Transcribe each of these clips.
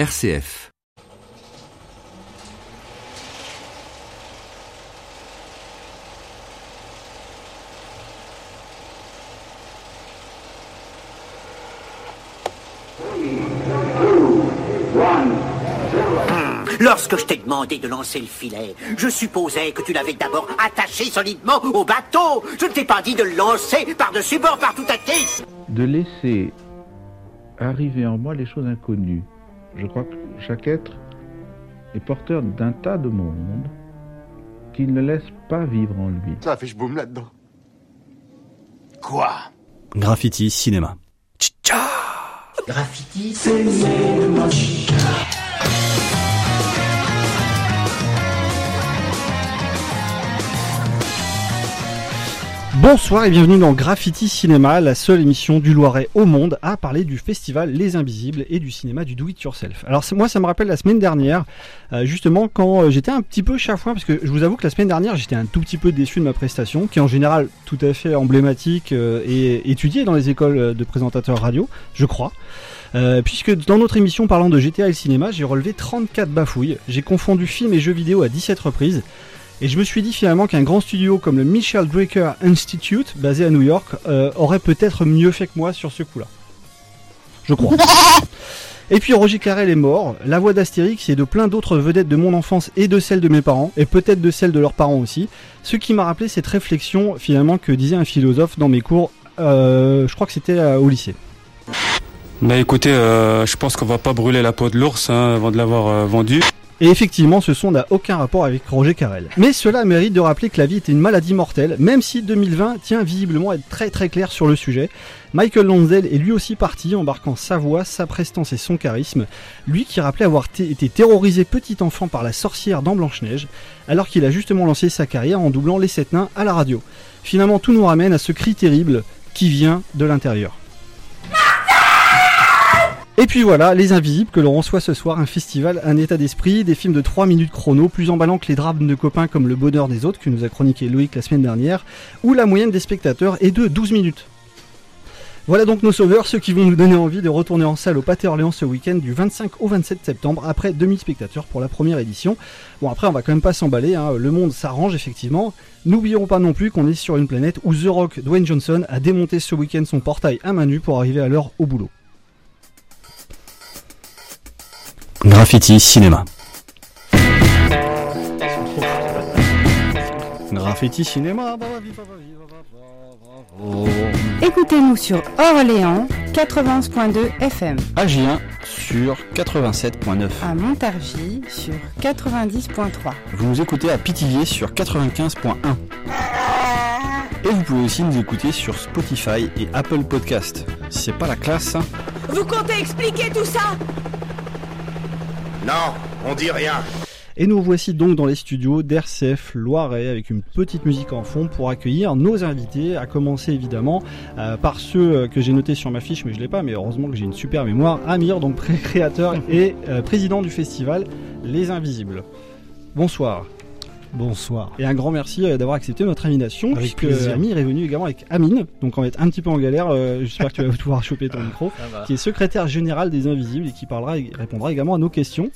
RCF. Lorsque je t'ai demandé de lancer le filet, je supposais que tu l'avais d'abord attaché solidement au bateau. Je ne t'ai pas dit de le lancer par-dessus bord par tout à tête. de laisser arriver en moi les choses inconnues. Je crois que chaque être est porteur d'un tas de mondes qu'il ne laisse pas vivre en lui. Ça fait boum là-dedans. Quoi? Graffiti cinéma. Graffiti, Bonsoir et bienvenue dans Graffiti Cinéma, la seule émission du Loiret au monde à parler du festival Les Invisibles et du cinéma du Do It Yourself. Alors moi ça me rappelle la semaine dernière, euh, justement quand euh, j'étais un petit peu chafouin, parce que je vous avoue que la semaine dernière j'étais un tout petit peu déçu de ma prestation, qui est en général tout à fait emblématique euh, et étudiée dans les écoles de présentateurs radio, je crois. Puisque dans notre émission parlant de GTA et le cinéma, j'ai relevé 34 bafouilles, j'ai confondu film et jeux vidéo à 17 reprises, et je me suis dit finalement qu'un grand studio comme le Michel Drucker Institute, basé à New York, euh, aurait peut-être mieux fait que moi sur ce coup-là. Je crois. Et puis Roger Carrel est mort, la voix d'Astérix et de plein d'autres vedettes de mon enfance et de celle de mes parents, et peut-être de celle de leurs parents aussi, ce qui m'a rappelé cette réflexion finalement que disait un philosophe dans mes cours, euh, je crois que c'était euh, au lycée. Bah écoutez, euh, je pense qu'on va pas brûler la peau de l'ours hein, avant de l'avoir euh, vendu. Et effectivement, ce son n'a aucun rapport avec Roger Carrel. Mais cela mérite de rappeler que la vie était une maladie mortelle, même si 2020 tient visiblement à être très très clair sur le sujet. Michael Lanzel est lui aussi parti, embarquant sa voix, sa prestance et son charisme. Lui qui rappelait avoir été terrorisé petit enfant par la sorcière dans Blanche-Neige, alors qu'il a justement lancé sa carrière en doublant les sept nains à la radio. Finalement, tout nous ramène à ce cri terrible qui vient de l'intérieur. Et puis voilà, Les Invisibles que l'on reçoit ce soir, un festival, un état d'esprit, des films de 3 minutes chrono, plus emballants que les drames de copains comme Le Bonheur des Autres que nous a chroniqué Loïc la semaine dernière, où la moyenne des spectateurs est de 12 minutes. Voilà donc nos sauveurs, ceux qui vont nous donner envie de retourner en salle au Pâté Orléans ce week-end du 25 au 27 septembre, après 2000 spectateurs pour la première édition. Bon après on va quand même pas s'emballer, hein, le monde s'arrange effectivement. N'oublions pas non plus qu'on est sur une planète où The Rock Dwayne Johnson a démonté ce week-end son portail à main nue pour arriver à l'heure au boulot. Graffiti cinéma. Graffiti cinéma. Écoutez-nous sur Orléans 91.2 FM, AG1 sur 87.9. à Montargis sur 90.3. Vous nous écoutez à Pithiviers sur 95.1. Et vous pouvez aussi nous écouter sur Spotify et Apple Podcast. C'est pas la classe hein Vous comptez expliquer tout ça? Non, on dit rien. Et nous voici donc dans les studios d'RCF Loiret avec une petite musique en fond pour accueillir nos invités, à commencer évidemment euh, par ceux euh, que j'ai notés sur ma fiche, mais je l'ai pas, mais heureusement que j'ai une super mémoire. Amir, donc créateur et euh, président du festival Les Invisibles. Bonsoir. Bonsoir. Et un grand merci euh, d'avoir accepté notre invitation, Avec puisque. Amir est venu également avec Amine, donc on va être un petit peu en galère, euh, j'espère que tu vas pouvoir choper ton micro, qui est secrétaire général des Invisibles et qui parlera et répondra également à nos questions.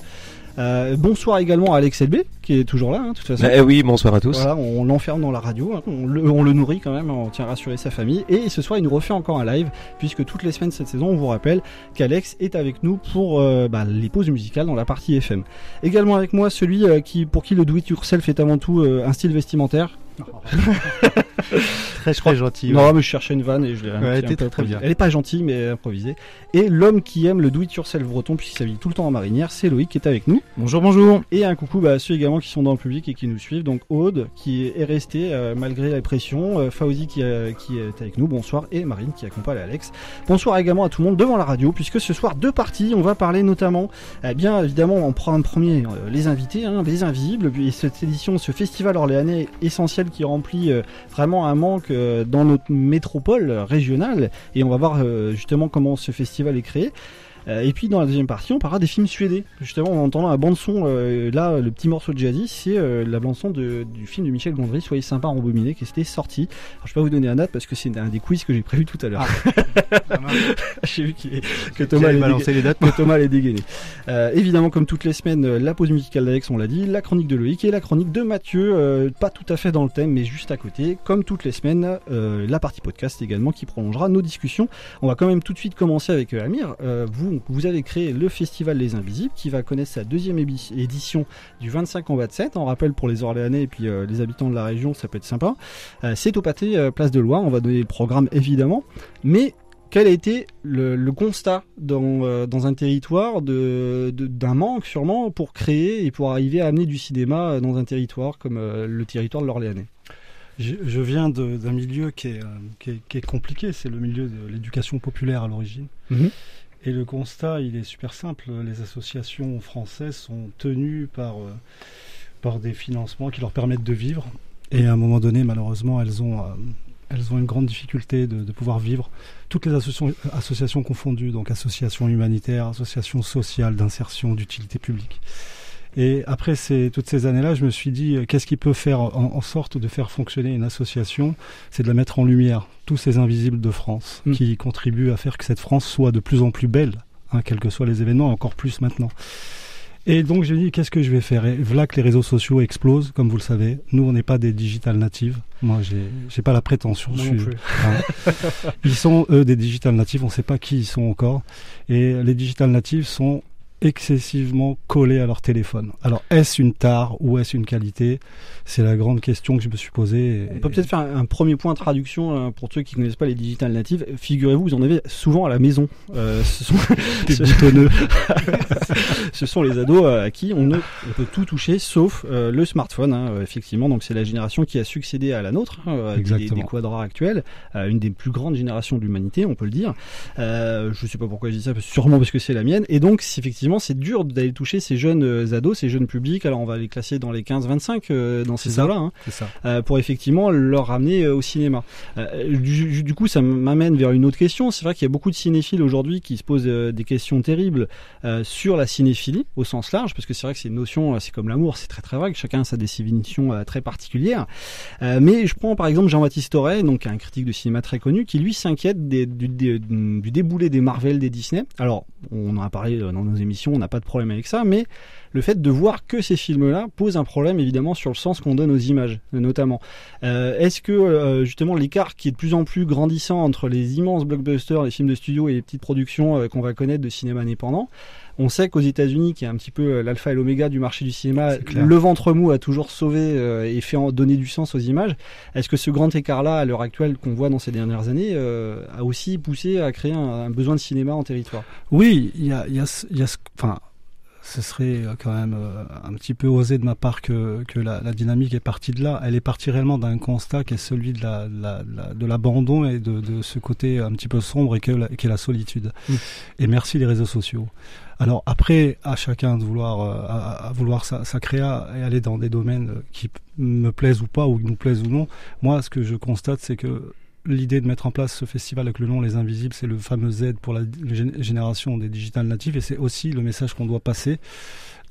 Euh, bonsoir également à Alex LB, qui est toujours là, hein, de toute façon. Eh oui, bonsoir à tous. Voilà, on l'enferme dans la radio, hein, on, le, on le nourrit quand même, on tient à rassurer sa famille. Et ce soir, il nous refait encore un live, puisque toutes les semaines cette saison, on vous rappelle qu'Alex est avec nous pour euh, bah, les pauses musicales dans la partie FM. Également avec moi, celui euh, qui, pour qui le do it yourself est avant tout euh, un style vestimentaire. Très très gentil. Non, mais je cherchais une vanne et je l'ai Ouais, très, très bien. Elle est pas gentille, mais improvisée. Et l'homme qui aime le do it yourself breton, puisqu'il s'habille tout le temps en marinière, c'est Loïc qui est avec nous. Bonjour, bonjour. Et un coucou bah, à ceux également qui sont dans le public et qui nous suivent. Donc Aude qui est resté euh, malgré la pression, euh, Fauzi qui, euh, qui est avec nous, bonsoir, et Marine qui accompagne Alex. Bonsoir également à tout le monde devant la radio, puisque ce soir deux parties, on va parler notamment, eh bien évidemment on prend un premier euh, les invités, hein, les invisibles, et cette édition, ce festival orléanais essentiel qui remplit euh, vraiment un manque euh, dans notre métropole régionale, et on va voir euh, justement comment ce festival est créé. Et puis dans la deuxième partie, on parlera des films suédés. Justement, en entendant la bande son, là, le petit morceau de Jazzy, c'est la bande son du film de Michel Gondry, Soyez sympa, rembobiné, qui était sorti. Alors, je vais pas vous donner un date parce que c'est un des quiz que j'ai prévu tout à l'heure. Ah. j'ai vu que Thomas allait balancer les dates, que Thomas allait dégainer. évidemment, comme toutes les semaines, la pause musicale d'Alex, on l'a dit, la chronique de Loïc et la chronique de Mathieu, pas tout à fait dans le thème, mais juste à côté, comme toutes les semaines, la partie podcast également qui prolongera nos discussions. On va quand même tout de suite commencer avec euh, Amir. Euh, vous, vous avez créé le Festival Les Invisibles qui va connaître sa deuxième édition du 25 en bas de 7. On rappelle pour les Orléanais et puis euh, les habitants de la région, ça peut être sympa. C'est au pâté Place de Loire. On va donner le programme évidemment. Mais quel a été le, constat dans, dans, un territoire d'un de, manque sûrement pour créer et pour arriver à amener du cinéma dans un territoire comme le territoire de l'Orléanais? Je, viens d'un milieu qui est, euh, qui est, compliqué, c'est le milieu de l'éducation populaire à l'origine. Mhm. Et le constat, il est super simple. Les associations françaises sont tenues par, euh, par des financements qui leur permettent de vivre. Et à un moment donné, malheureusement, elles ont, euh, une grande difficulté de, pouvoir vivre. Toutes les associations confondues, donc associations humanitaires, associations sociales, d'insertion, d'utilité publique. Et après ces, toutes ces années-là, je me suis dit, euh, qu'est-ce qui peut faire en, sorte de faire fonctionner une association? C'est de la mettre en lumière, tous ces invisibles de France, mm. qui contribuent à faire que cette France soit de plus en plus belle, hein, quels que soient les événements, encore plus maintenant. Et donc j'ai dit qu'est-ce que je vais faire? Et voilà que les réseaux sociaux explosent, comme vous le savez. Nous, on n'est pas des digital natives. Moi, j'ai, j'ai pas la prétention. je suis, hein. Ils sont eux des digital natives. On ne sait pas qui ils sont encore. Et les digital natives sont excessivement collés à leur téléphone. Alors, est-ce une tare ou est-ce une qualité? C'est la grande question que je me suis posée. On peut peut-être faire un premier point de traduction euh, pour ceux qui ne connaissent pas les digital natives. Figurez-vous, vous en avez souvent à la maison. Euh, ce sont ce sont les ados à qui on, ne, peut tout toucher sauf euh, le smartphone. Hein, effectivement, donc c'est la génération qui a succédé à la nôtre, hein, avec des, des, quadras actuels, une des plus grandes générations de l'humanité, on peut le dire. je ne sais pas pourquoi je dis ça, sûrement parce que c'est la mienne. Et donc, effectivement c'est dur d'aller toucher ces jeunes euh, ados, ces jeunes publics. Alors, on va les classer dans les 15-25 euh, dans ces salles-là, hein, euh, pour effectivement leur ramener au cinéma. Du, coup, ça m'amène vers une autre question. C'est vrai qu'il y a beaucoup de cinéphiles aujourd'hui qui se posent des questions terribles sur la cinéphilie au sens large, parce que c'est vrai que c'est une notion, c'est comme l'amour, c'est très très vague. Chacun a sa définition très particulière. mais je prends par exemple Jean-Baptiste Auré, donc un critique de cinéma très connu, qui lui s'inquiète du, du déboulé des Marvel, des Disney. Alors, on en a parlé dans nos émissions on n'a pas de problème avec ça, mais le fait de voir que ces films-là pose un problème évidemment sur le sens qu'on donne aux images, notamment. Euh, est-ce que euh, justement l'écart qui est de plus en plus grandissant entre les immenses blockbusters, les films de studio et les petites productions euh, qu'on va connaître de cinéma indépendant, on sait qu'aux États-Unis, qui est un petit peu l'alpha et l'oméga du marché du cinéma, le ventre mou a toujours sauvé et fait donner du sens aux images. Est-ce que ce grand écart-là, à l'heure actuelle, qu'on voit dans ces dernières années, a aussi poussé à créer un, besoin de cinéma en territoire? Oui, il y a, y a, y a enfin, ce serait euh, quand même euh, un petit peu osé de ma part que, que la, la, dynamique est partie de là. Elle est partie réellement d'un constat qui est celui de la, la, de l'abandon et de, de, ce côté un petit peu sombre et qui est la, solitude. Mm. Et merci les réseaux sociaux. Alors après, à chacun de vouloir, euh, à, vouloir sa, créa et aller dans des domaines qui me plaisent ou pas, ou nous plaisent ou non. Moi, ce que je constate, c'est que l'idée de mettre en place ce festival avec le nom Les Invisibles, c'est le fameux Z pour la génération des digital natives et c'est aussi le message qu'on doit passer.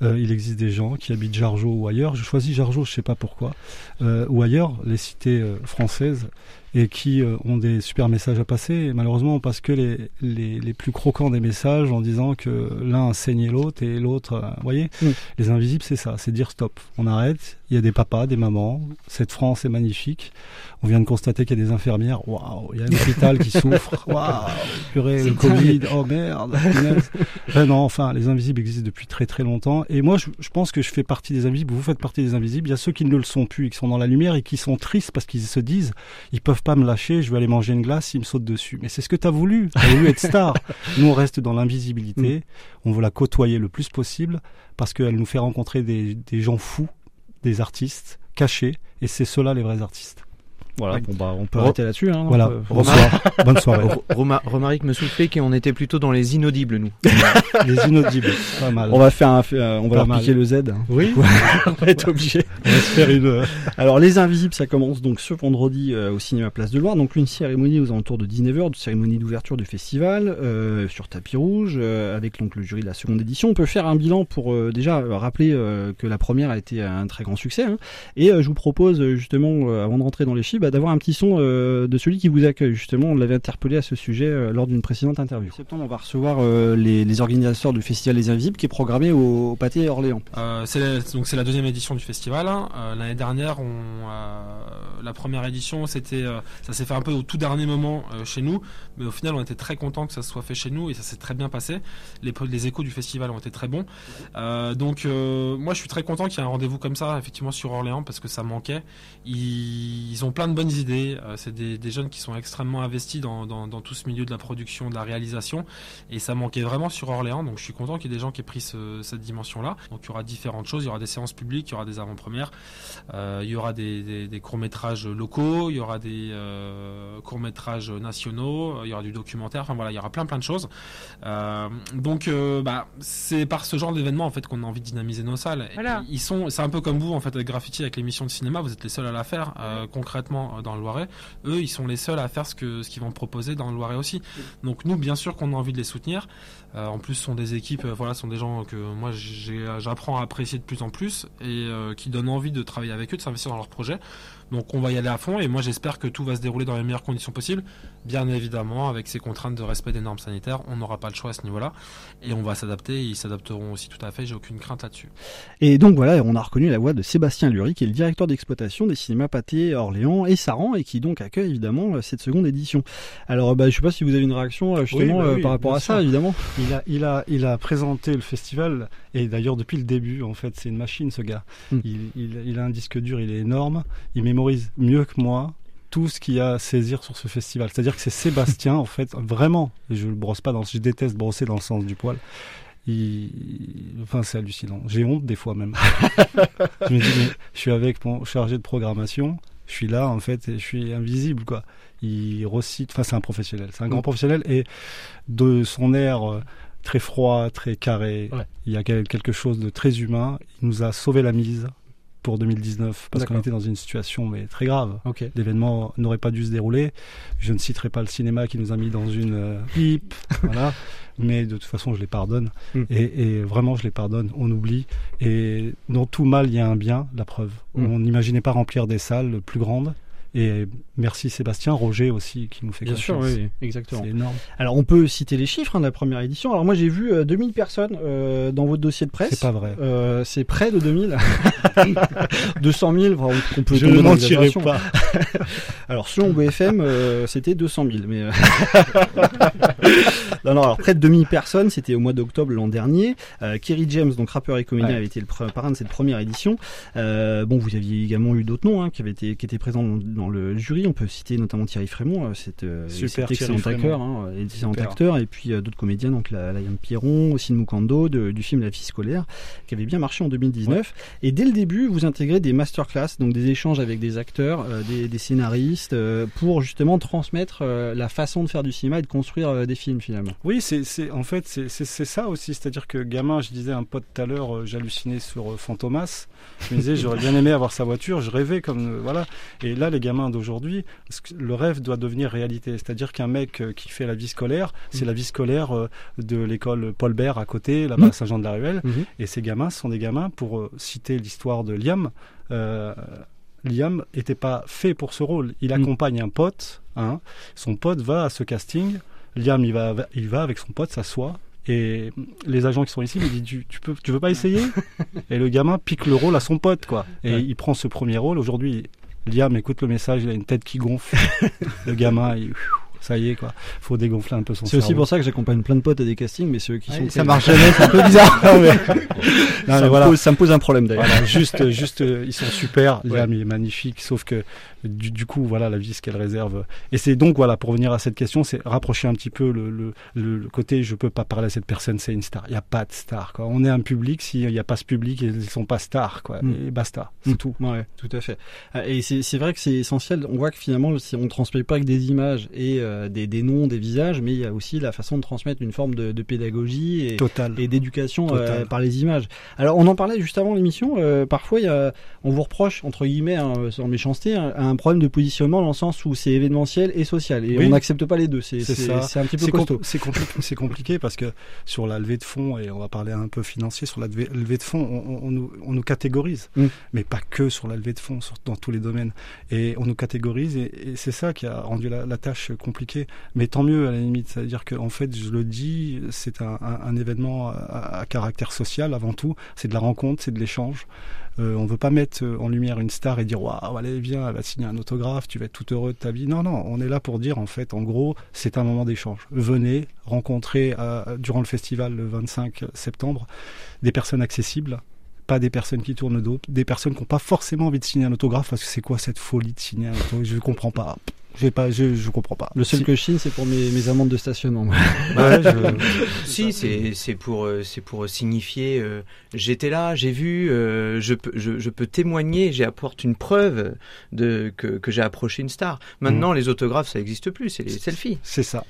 Euh, il existe des gens qui habitent Jargeau ou ailleurs. Je choisis Jargeau, je sais pas pourquoi, euh, ou ailleurs, les cités euh, françaises et qui euh, ont des super messages à passer. Et malheureusement, parce que les, les, les, plus croquants des messages en disant que l'un a saigné l'autre et l'autre, vous voyez, les invisibles, c'est ça, c'est dire stop, on arrête. Il y a des papas, des mamans. Cette France est magnifique. On vient de constater qu'il y a des infirmières. Waouh, il y a un hôpital qui souffre. Waouh, purée, le Covid. Oh merde. ben non, enfin, les invisibles existent depuis très très longtemps. Et moi, je, je, pense que je fais partie des invisibles. Vous faites partie des invisibles. Il y a ceux qui ne le sont plus, et qui sont dans la lumière et qui sont tristes parce qu'ils se disent, ils peuvent pas me lâcher, je vais aller manger une glace, il me saute dessus. Mais c'est ce que tu as voulu. Tu as voulu être star. Nous, on reste dans l'invisibilité. Mm. On veut la côtoyer le plus possible parce qu'elle nous fait rencontrer des, des gens fous, des artistes cachés. Et c'est cela les vrais artistes. Voilà, Oui. bon bah on peut Re- arrêter là-dessus. Hein, Voilà. Euh, Bonsoir. Bonne soirée. Ro- Roma- Romaric me soufflait qu'on était plutôt dans les inaudibles, nous. Les inaudibles. Pas mal. On va faire un, euh, on va Pas leur mal. piquer le Z. Oui. on va être obligé. On va se faire une. euh, Alors Les Invisibles, ça commence donc ce vendredi euh, au cinéma Place de Loire. Donc une cérémonie aux alentours de 19h, de cérémonie d'ouverture du festival euh, sur tapis rouge euh, avec donc le jury de la seconde édition. On peut faire un bilan pour euh, déjà euh, rappeler euh, que la première a été un très grand succès. hein. Et euh, je vous propose justement, euh, avant de rentrer dans les chiffres, bah, d'avoir un petit son euh, de celui qui vous accueille. Justement, on l'avait interpellé à ce sujet euh, lors d'une précédente interview. En septembre, on va recevoir euh, les, les organisateurs du festival Les Invisibles qui est programmé au, au Pâté Orléans. Euh, c'est la, donc c'est la deuxième édition du festival. hein. Euh, L'année dernière, on, euh, la première édition, c'était, euh, ça s'est fait un peu au tout dernier moment euh, chez nous, mais au final, on était très content que ça se soit fait chez nous et ça s'est très bien passé. Les, les échos du festival ont été très bons. Euh, donc, euh, moi, je suis très content qu'il y ait un rendez-vous comme ça, effectivement, sur Orléans, parce que ça manquait. Ils, ils ont plein de bonnes idées. Euh, c'est des, des jeunes qui sont extrêmement investis dans, dans, dans tout ce milieu de la production, de la réalisation, et ça manquait vraiment sur Orléans. Donc, je suis content qu'il y ait des gens qui aient pris ce- cette dimension-là. Donc, il y aura différentes choses. Il y aura des séances publiques, il y aura des avant-premières, euh, il y aura des, des- des courts-métrages locaux, il y aura des euh, courts-métrages nationaux, il y aura du documentaire. Enfin voilà, il y aura plein plein de choses. Euh, donc, bah, c'est par ce genre d'événement en fait qu'on a envie de dynamiser nos salles. Voilà. Ils sont, c'est un peu comme vous en fait avec Graffiti, avec l'émission de cinéma. Vous êtes les seuls à la faire concrètement euh, dans le Loiret. Eux, ils sont les seuls à faire ce ce qu'ils vont proposer dans le Loiret aussi. Donc nous, bien sûr qu'on a envie de les soutenir. Euh, en plus, ce sont des équipes, euh, voilà, ce sont des gens que moi j'apprends à apprécier de plus en plus et euh, qui donnent envie de travailler avec eux, de s'investir dans leurs projets. Donc on va y aller à fond et moi j'espère que tout va se dérouler dans les meilleures conditions possibles. Bien évidemment, avec ces contraintes de respect des normes sanitaires, on n'aura pas le choix à ce niveau-là et on va s'adapter. Ils s'adapteront aussi tout à fait. J'ai aucune crainte là-dessus. Et donc voilà, on a reconnu la voix de Sébastien Lurie, qui est le directeur d'exploitation des cinémas Pâté Orléans et Saran, et qui donc accueille évidemment cette seconde édition. Alors, bah, je sais pas si vous avez une réaction justement Oui, bah euh, oui, par rapport à ça, évidemment. Il a, il a, il a présenté le festival et d'ailleurs depuis le début, en fait, c'est une machine ce gars. Mm. Il, il, il a un disque dur, il est énorme, il mémorise mieux que moi tout ce qu'il y a à saisir sur ce festival. C'est-à-dire que c'est Sébastien, en fait, vraiment. Et je le brosse pas dans, je déteste brosser dans le sens du poil. Il, enfin, c'est hallucinant. J'ai honte des fois même. je me dis, mais je suis avec mon chargé de programmation. Je suis là, en fait, et je suis invisible, quoi. Il recite, enfin, c'est un professionnel. C'est un grand Mm. professionnel et de son air euh, très froid, très carré, Ouais. il y a quel- quelque chose de très humain. Il nous a sauvé la mise pour 2019 parce qu'on était dans une situation mais très grave. L'événement n'aurait pas dû se dérouler. Je ne citerai pas le cinéma qui nous a mis dans une euh, pipe, voilà. Mais de toute façon, je les pardonne. Mm. Et, et vraiment, je les pardonne. On oublie. Et dans tout mal, il y a un bien, la preuve. Mm. On n'imaginait pas remplir des salles plus grandes. Et merci Sébastien, Roger aussi, qui nous fait Bien sûr, confiance. oui, exactement. C'est énorme. Alors, on peut citer les chiffres hein, de la première édition. Alors, moi, j'ai vu euh, 2000 personnes euh, dans votre dossier de presse. C'est pas vrai. Euh, c'est près de 2000. 200 000, enfin, on peut Je ne mentirai pas. Alors selon BFM, euh, c'était 200 000. Mais euh, non, non, alors près de 2000 personnes, c'était au mois d'octobre l'an dernier. Euh, Kerry James, donc rappeur et comédien, Ouais. avait été le parrain de cette première édition. Euh, bon, vous aviez également eu d'autres noms hein, qui avaient été qui étaient présents dans, dans le jury. On peut citer notamment Thierry Frémont, euh, cet, euh, Super cet excellent acteur, hein, excellent Super. acteur, et puis euh, d'autres comédiens, donc la, la Yann Pierron, aussi Mukando, de- du film La vie scolaire, qui avait bien marché en 2019. Et dès le début, vous intégrez des masterclass, donc des échanges avec des acteurs, des, des scénaristes, pour justement transmettre la façon de faire du cinéma et de construire des films finalement. Oui, c'est, en fait c'est, ça aussi, c'est-à-dire que gamin, je disais un pote tout à l'heure, j'hallucinais sur Fantomas. Je me disais j'aurais bien aimé avoir sa voiture, je rêvais comme voilà. Et là, les gamins d'aujourd'hui, le rêve doit devenir réalité, c'est-à-dire qu'un mec euh, qui fait la vie scolaire, c'est la vie scolaire euh, de l'école Paul Bert à côté, là-bas Mm. à Saint-Jean-de-la-Ruelle. Et ces gamins sont des gamins, pour euh, citer l'histoire de Liam, euh, Liam n'était pas fait pour ce rôle. Il Mm. accompagne un pote, hein, son pote va à ce casting, Liam il va, il va avec son pote, s'assoit, et les agents qui sont ici lui disent tu, tu, peux, tu veux pas essayer? Et le gamin pique le rôle à son pote, quoi. Et Ouais. il prend ce premier rôle. Aujourd'hui, Liam écoute le message, il a une tête qui gonfle. le gamin, il, ça y est, quoi. Faut dégonfler un peu son C'est aussi pour ça que j'accompagne plein de potes à des castings, mais ceux qui Ouais, sont ça marche jamais, c'est un peu bizarre. Non, mais- ça, Non, me voilà. pose, ça me pose un problème d'ailleurs. Voilà, juste, juste, ils sont super. Ouais. Liam, il est magnifique, sauf que du, du coup, voilà la vie, ce qu'elle réserve. Et c'est donc, voilà, pour revenir à cette question, c'est rapprocher un petit peu le, le, côté je peux pas parler à cette personne, c'est une star. Il n'y a pas de star. Quoi. On est un public, s'il n'y a pas ce public, ils ne sont pas stars. Quoi. Mm. Et basta, c'est Mm. tout. Ouais, tout à fait. Euh, Et c'est vrai que c'est essentiel. On voit que finalement, si on ne transmet pas que des images et euh, des, des noms, des visages, mais il y a aussi la façon de transmettre une forme de, de pédagogie et, d'éducation euh, par les images. Alors, on en parlait juste avant l'émission. euh, parfois, y a, on vous reproche, entre guillemets, hein, sans méchanceté, un, un problème de positionnement dans le sens où c'est événementiel et social. Et Oui. on n'accepte pas les deux. C'est un petit peu C'est com- costaud. C'est compliqué, c'est compliqué parce que sur la levée de fonds, et on va parler un peu financier, sur la levée de fonds, on, nous, on nous catégorise. Mm. Mais pas que sur la levée de fonds, sur- dans tous les domaines. Et on nous catégorise et, et c'est ça qui a rendu la, la tâche compliquée. Mais tant mieux à la limite. C'est-à-dire que en fait, je le dis, c'est un, un- un événement à, à caractère social avant tout. C'est de la rencontre, c'est de l'échange. Euh, on veut pas mettre euh, en lumière une star et dire waouh allez viens elle va signer un autographe tu vas être tout heureux de ta vie non non on est là pour dire en fait en gros c'est un moment d'échange venez rencontrer euh, durant le festival le 25 septembre des personnes accessibles pas des personnes qui tournent le dos, des personnes qui n'ont pas forcément envie de signer un autographe parce que c'est quoi cette folie de signer un autographe? Je comprends pas. Pas, je, je comprends pas. Le seul que je signe, c'est pour mes, mes amendes de stationnement. Ouais, je- Si, c'est pour euh, c'est pour signifier euh, j'étais là, j'ai vu, euh, je peux je, je peux témoigner, j'ai apporte une preuve de que, que j'ai approché une star. Maintenant, les autographes, ça n'existe plus, c'est les selfies. C'est ça.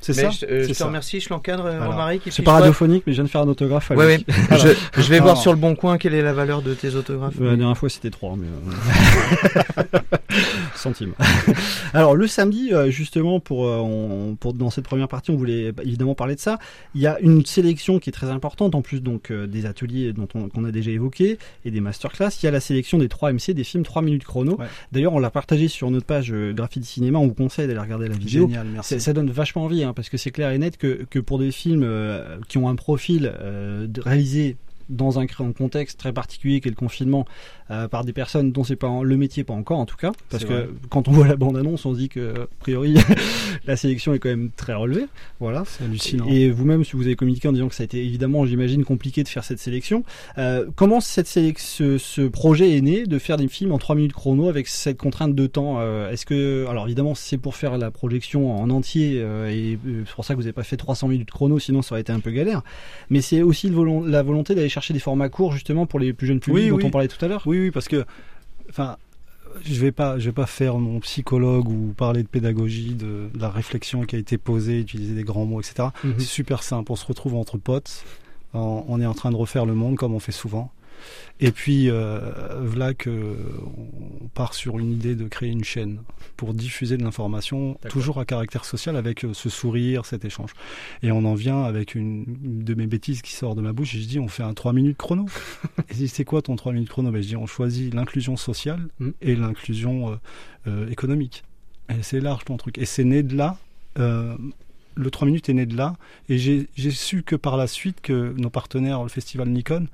C'est ça. je, euh, je te ça. remercie, je l'encadre. Romaric. C'est pas radiophonique, mais je viens de faire un autographe. à Ouais, ouais. Voilà. Je, je vais voir sur le bon coin quelle est la valeur de tes autographes. La dernière fois, c'était 3, mais... euh, Centimes. Alors, le samedi, euh, justement, pour, on- pour, dans cette première partie, on voulait évidemment parler de ça. Il y a une sélection qui est très importante, en plus donc des ateliers dont on, qu'on a déjà évoqué et des masterclass. Il y a la sélection des 3 MC, des films 3 minutes chrono. Ouais. D'ailleurs, on l'a partagé sur notre page euh, Graffiti Cinéma. On vous conseille d'aller regarder la vidéo. Génial, merci. Ça, ça donne vachement envie, hein, parce que c'est clair et net que, pour des films euh, qui ont un profil euh, réalisé dans un, un contexte très particulier qu'est le confinement euh, par des personnes dont c'est pas en- le métier pas encore en tout cas parce que vrai. quand on voit la bande annonce on se dit que a priori la sélection est quand même très relevée voilà C'est hallucinant. et vous-même, si vous avez communiqué en disant que ça a été évidemment, j'imagine, compliqué de faire cette sélection, euh, comment cette ce, ce projet est né de faire des films en 3 minutes chrono avec cette contrainte de temps euh, Est-ce que, alors évidemment, c'est pour faire la projection en entier et c'est pour ça que vous n'avez pas fait 300 minutes chrono, sinon ça aurait été un peu galère. Mais c'est aussi le la volonté d'aller chercher des formats courts justement pour les plus jeunes publics Oui, dont oui. on parlait tout à l'heure. Oui, oui, parce que, enfin, je vais pas, je vais pas faire mon psychologue ou parler de pédagogie, de, de la réflexion qui a été posée, utiliser des grands mots, etc. Mhm. C'est super simple. On se retrouve entre potes. on est en train de refaire le monde comme on fait souvent. Et puis, euh, voilà que on part sur une idée de créer une chaîne pour diffuser de l'information, toujours à caractère social, avec euh, ce sourire, cet échange. Et on en vient avec une, une de mes bêtises qui sort de ma bouche, et je dis, on fait un 3 minutes chrono. et je dis, c'est quoi ton 3 minutes chrono? Ben, Je dis, on choisit l'inclusion sociale Mm. et l'inclusion euh, économique. Et c'est large ton truc. Et c'est né de là. euh, le 3 minutes est né de là. Et j'ai su que par la suite, que nos partenaires, le festival Nikon,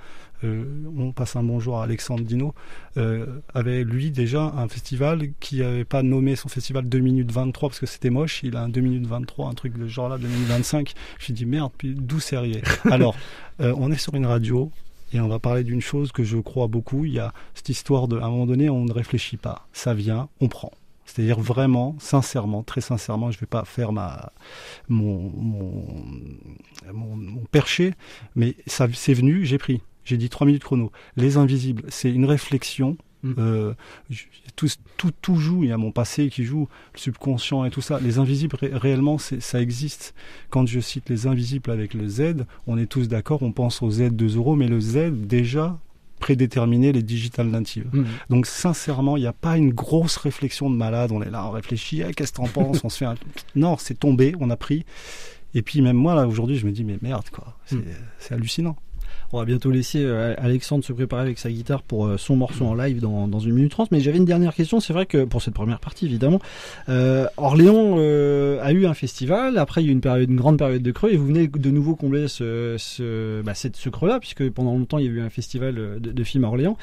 on passe un bonjour à Alexandre Dino, euh, avait lui déjà un festival qui n'avait pas nommé son festival 2 minutes 23 parce que c'était moche. Il a un 2 minutes 23, un truc de genre là, 2 minutes 25. Je me suis dit merde, puis d'où c'est Alors, euh, on est sur une radio. Et on va parler d'une chose que je crois beaucoup. Il y a cette histoire de, à un moment donné, on ne réfléchit pas. Ça vient, on prend. C'est-à-dire vraiment, sincèrement, très sincèrement, je vais pas faire ma mon mon, mon, mon perché, mais ça c'est venu, j'ai pris. J'ai dit trois minutes chrono. Les invisibles, c'est une réflexion. Mm. Euh, tout, tout, tout joue. Il y a mon passé qui joue, le subconscient et tout ça. Les invisibles, ré- réellement, ça existe. Quand je cite les invisibles avec le Z, on est tous d'accord, on pense au Z 2 euros, mais le Z, déjà, prédéterminé les digital natives. Mhm. Donc sincèrement, il n'y a pas une grosse réflexion de malade. On est là, on réfléchit, Ah, qu'est-ce que t'en penses? On se fait un... Non, c'est tombé, on a pris. Et puis même moi, là, aujourd'hui, je me dis, mais merde, quoi. C'est Mm. c'est hallucinant. On va bientôt laisser euh, Alexandre se préparer avec sa guitare pour euh, son morceau en live dans, une minute trente. Mais j'avais une dernière question. C'est vrai que pour cette première partie, évidemment, euh, Orléans a eu un festival. Après, il y a eu une, période, une grande période de creux et vous venez de nouveau combler ce, ce, bah, ce creux-là, puisque pendant longtemps, il y a eu un festival de, de films à Orléans.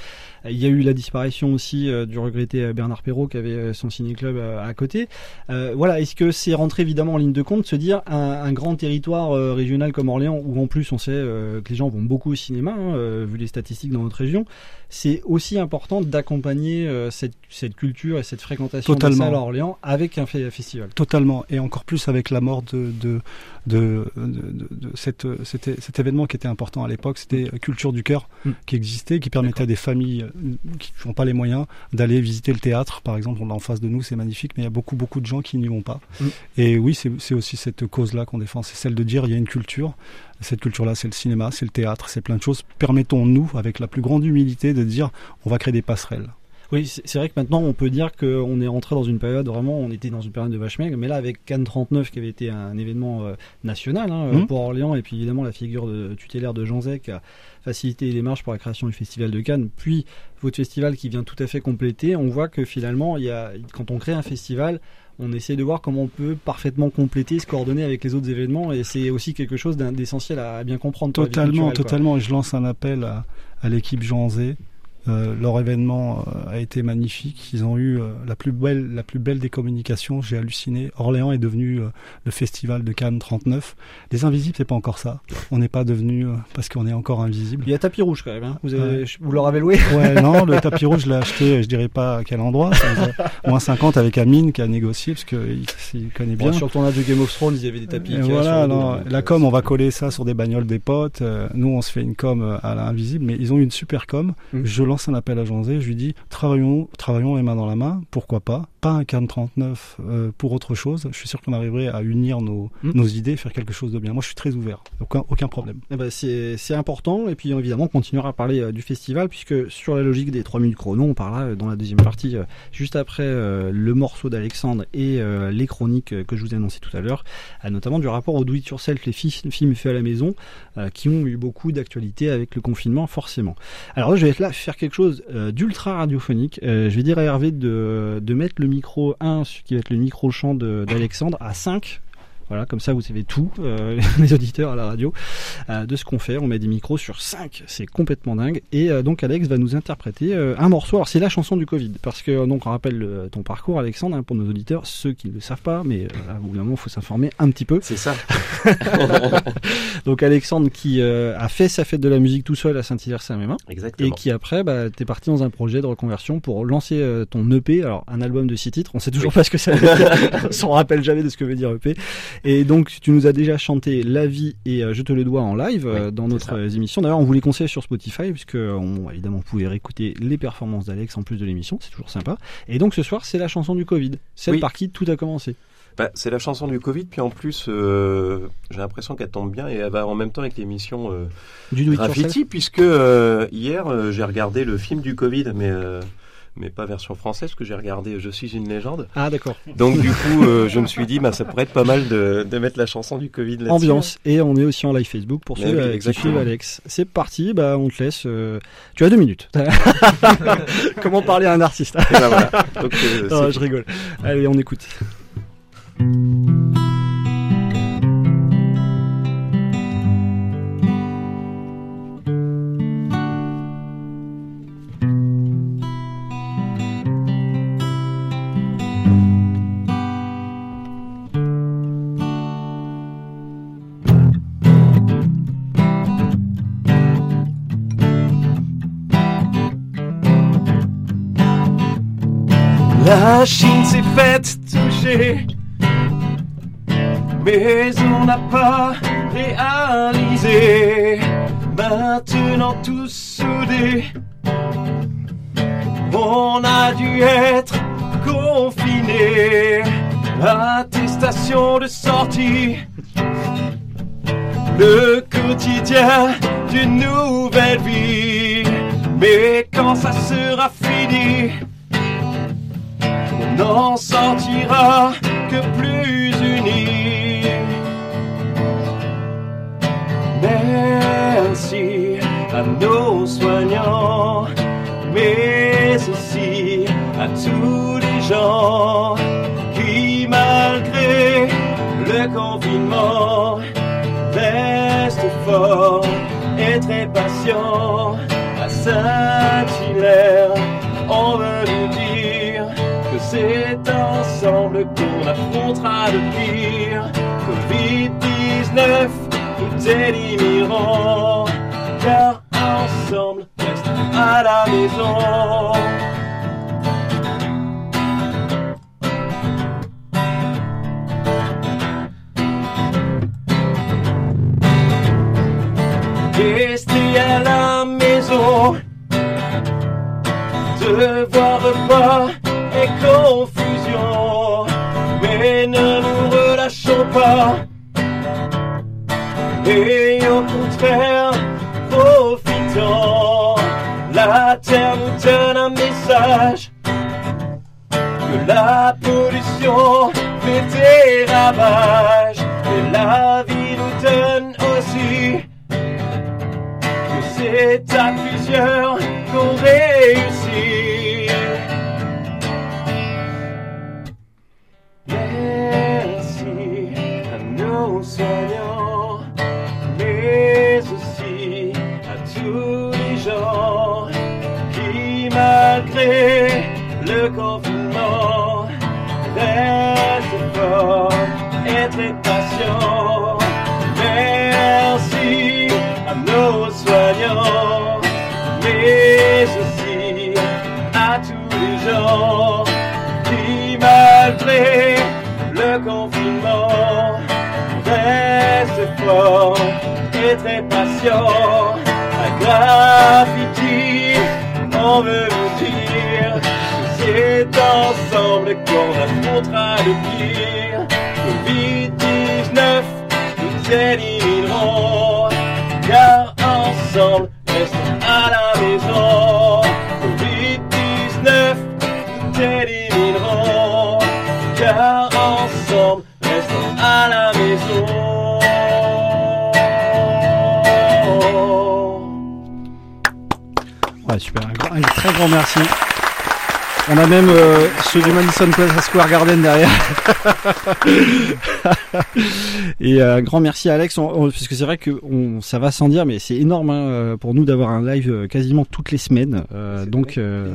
Il y a eu la disparition aussi du regretté Bernard Perrault qui avait son ciné-club à côté. Voilà, est-ce que c'est rentré évidemment en ligne de compte se dire un, grand territoire régional comme Orléans, où en plus on sait que les gens vont beaucoup au cinéma, hein, euh, vu les statistiques dans notre région, c'est aussi important d'accompagner euh, cette, cette culture et cette fréquentation Totalement. de salles à Orléans avec un fe- festival. Totalement, et encore plus avec la mort de, de, de, de, de- cette, cet, cet événement qui était important à l'époque, c'était Culture du cœur, Mm. qui existait, qui permettait à des familles euh, qui n'ont pas les moyens d'aller visiter le théâtre, par exemple, on l'a en face de nous, c'est magnifique, mais il y a beaucoup, beaucoup de gens qui n'y vont pas. Mm. Et oui, c'est c'est aussi cette cause-là qu'on défend, c'est celle de dire il y a une culture, cette culture-là, c'est le cinéma, c'est le théâtre, c'est plein de choses. Permettons-nous, avec la plus grande humilité, de dire on va créer des passerelles. Oui, c'est vrai que maintenant on peut dire qu'on est rentré dans une période vraiment, on était dans une période de vache maigre, mais là avec Cannes 39 qui avait été un événement euh, national hein, Mhm. pour Orléans et puis évidemment la figure de tutélaire de Jean Zec a facilité les démarches pour la création du festival de Cannes, puis votre festival qui vient tout à fait compléter, on voit que finalement il y a, quand on crée un festival, on essaie de voir comment on peut parfaitement compléter, se coordonner avec les autres événements et c'est aussi quelque chose d'essentiel à bien comprendre. Totalement, totalement. Et je lance un appel à, à l'équipe Jean Zé. Euh, leur événement euh, a été magnifique. Ils ont eu euh, la plus belle, la plus belle des communications. J'ai halluciné. Orléans est devenu euh, le festival de Cannes 39. Les Invisibles, c'est pas encore ça. On n'est pas devenu euh, parce qu'on est encore invisible. Il y a tapis rouge quand même. hein. Vous, avez, vous leur avez loué Ouais, non, le tapis rouge, je l'ai acheté, je dirais pas à quel endroit. Moins 50 avec Amine qui a négocié parce qu'il il connaît bien. Bon, sur le tournage de Game of Thrones, il y avait des tapis. Voilà, non, la com, on va coller ça sur des bagnoles des potes. Nous, on se fait une com à l'invisible, mais ils ont une super com. Je lance un appel à Jean Zé, je lui dis travaillons, travaillons les mains dans la main, pourquoi pas? Pas un Cannes 39 euh, pour autre chose. Je suis sûr qu'on arriverait à unir nos, Mm. nos idées, faire quelque chose de bien. Moi, je suis très ouvert, aucun, aucun problème. Eh ben, c'est important et puis évidemment on continuera à parler euh, du festival puisque sur la logique des 3 minutes chrono on parlera euh, dans la deuxième partie juste après le morceau d'Alexandre et les chroniques que je vous ai annoncées tout à l'heure notamment du rapport au do it yourself les fi- films faits à la maison qui ont eu beaucoup d'actualité avec le confinement forcément. Alors là je vais être là faire quelque chose d'ultra radiophonique je vais dire à Hervé de, de mettre le micro 1 ce qui va être le micro champ d'Alexandre à 5 voilà, comme ça vous savez tout, euh, les auditeurs à la radio, euh, de ce qu'on fait. On met des micros sur 5, c'est complètement dingue. Et euh, donc Alex va nous interpréter euh, un morceau. Alors c'est la chanson du Covid, parce que donc on rappelle euh, ton parcours, Alexandre, hein, pour nos auditeurs, ceux qui ne le savent pas, mais euh, au bout d'un moment, il faut s'informer un petit peu. C'est ça. donc Alexandre qui euh, a fait sa fête de la musique tout seul à Saint-Hilaire-Saint-Mémin. Exactement. Et qui après, bah, t'es parti dans un projet de reconversion pour lancer euh, ton EP, alors un album de six titres. On sait toujours Oui. pas ce que ça veut dire. on s'en rappelle jamais de ce que veut dire EP. Et donc tu nous as déjà chanté La vie et euh, Je te le dois en live euh, Oui, dans notre euh, émission. D'ailleurs, on vous les conseille sur Spotify puisque on, évidemment vous pouvez réécouter les performances d'Alex en plus de l'émission, c'est toujours sympa. Et donc ce soir, c'est la chanson du Covid, celle Oui. par qui tout a commencé. Bah, c'est la chanson du Covid, puis en plus, euh, j'ai l'impression qu'elle tombe bien et elle va en même temps avec l'émission euh, Du. Graffiti, puisque euh, hier j'ai regardé le film du Covid, mais euh, mais pas version française, parce que j'ai regardé Je suis une légende. Ah d'accord. Donc du coup, euh, je me suis dit, bah, ça pourrait être pas mal de, de mettre la chanson du Covid là-dessus. Ambiance et on est aussi en live Facebook pour Mais ceux oui, euh, qui suivent Alex. C'est parti, bah on te laisse. euh, Tu as deux minutes. Comment parler à un artiste bah, voilà. Donc, euh, Non, je rigole. Allez, on écoute. La Chine s'est faite toucher, mais on n'a pas réalisé. Maintenant tous soudés, on a dû être confinés. Attestation de sortie, le quotidien d'une nouvelle vie. Mais quand ça sera fini, n'en sortira que plus unis. Merci à nos soignants, mais aussi à tous les gens qui, malgré le confinement, restent forts et très patients. À Saint-Hilaire, on veut c'est ensemble qu'on affrontera le pire. Covid-19, nous éliminerons, car maison. Rester à la maison, devoir repas et confusion, mais ne nous relâchons pas. Et au contraire, profitons, la terre nous donne un message. Que la pollution fait des ravages, et la vie nous donne aussi que c'est à plusieurs qu'on qui, malgré le confinement, restent forts et très patients. À graffiti, on veut vous dire c'est ensemble qu'on affrontera le pire. Covid-19, nous éliminerons, car ensemble, restons à la maison. Ouais, super. Un, grand- un très grand merci. On a même euh, ceux du Madison Place Square Garden derrière. Et euh, un grand merci à Alex, on- on- parce que c'est vrai que on, ça va sans dire, mais c'est énorme hein, euh, pour nous d'avoir un live euh, quasiment toutes les semaines. Euh, donc euh,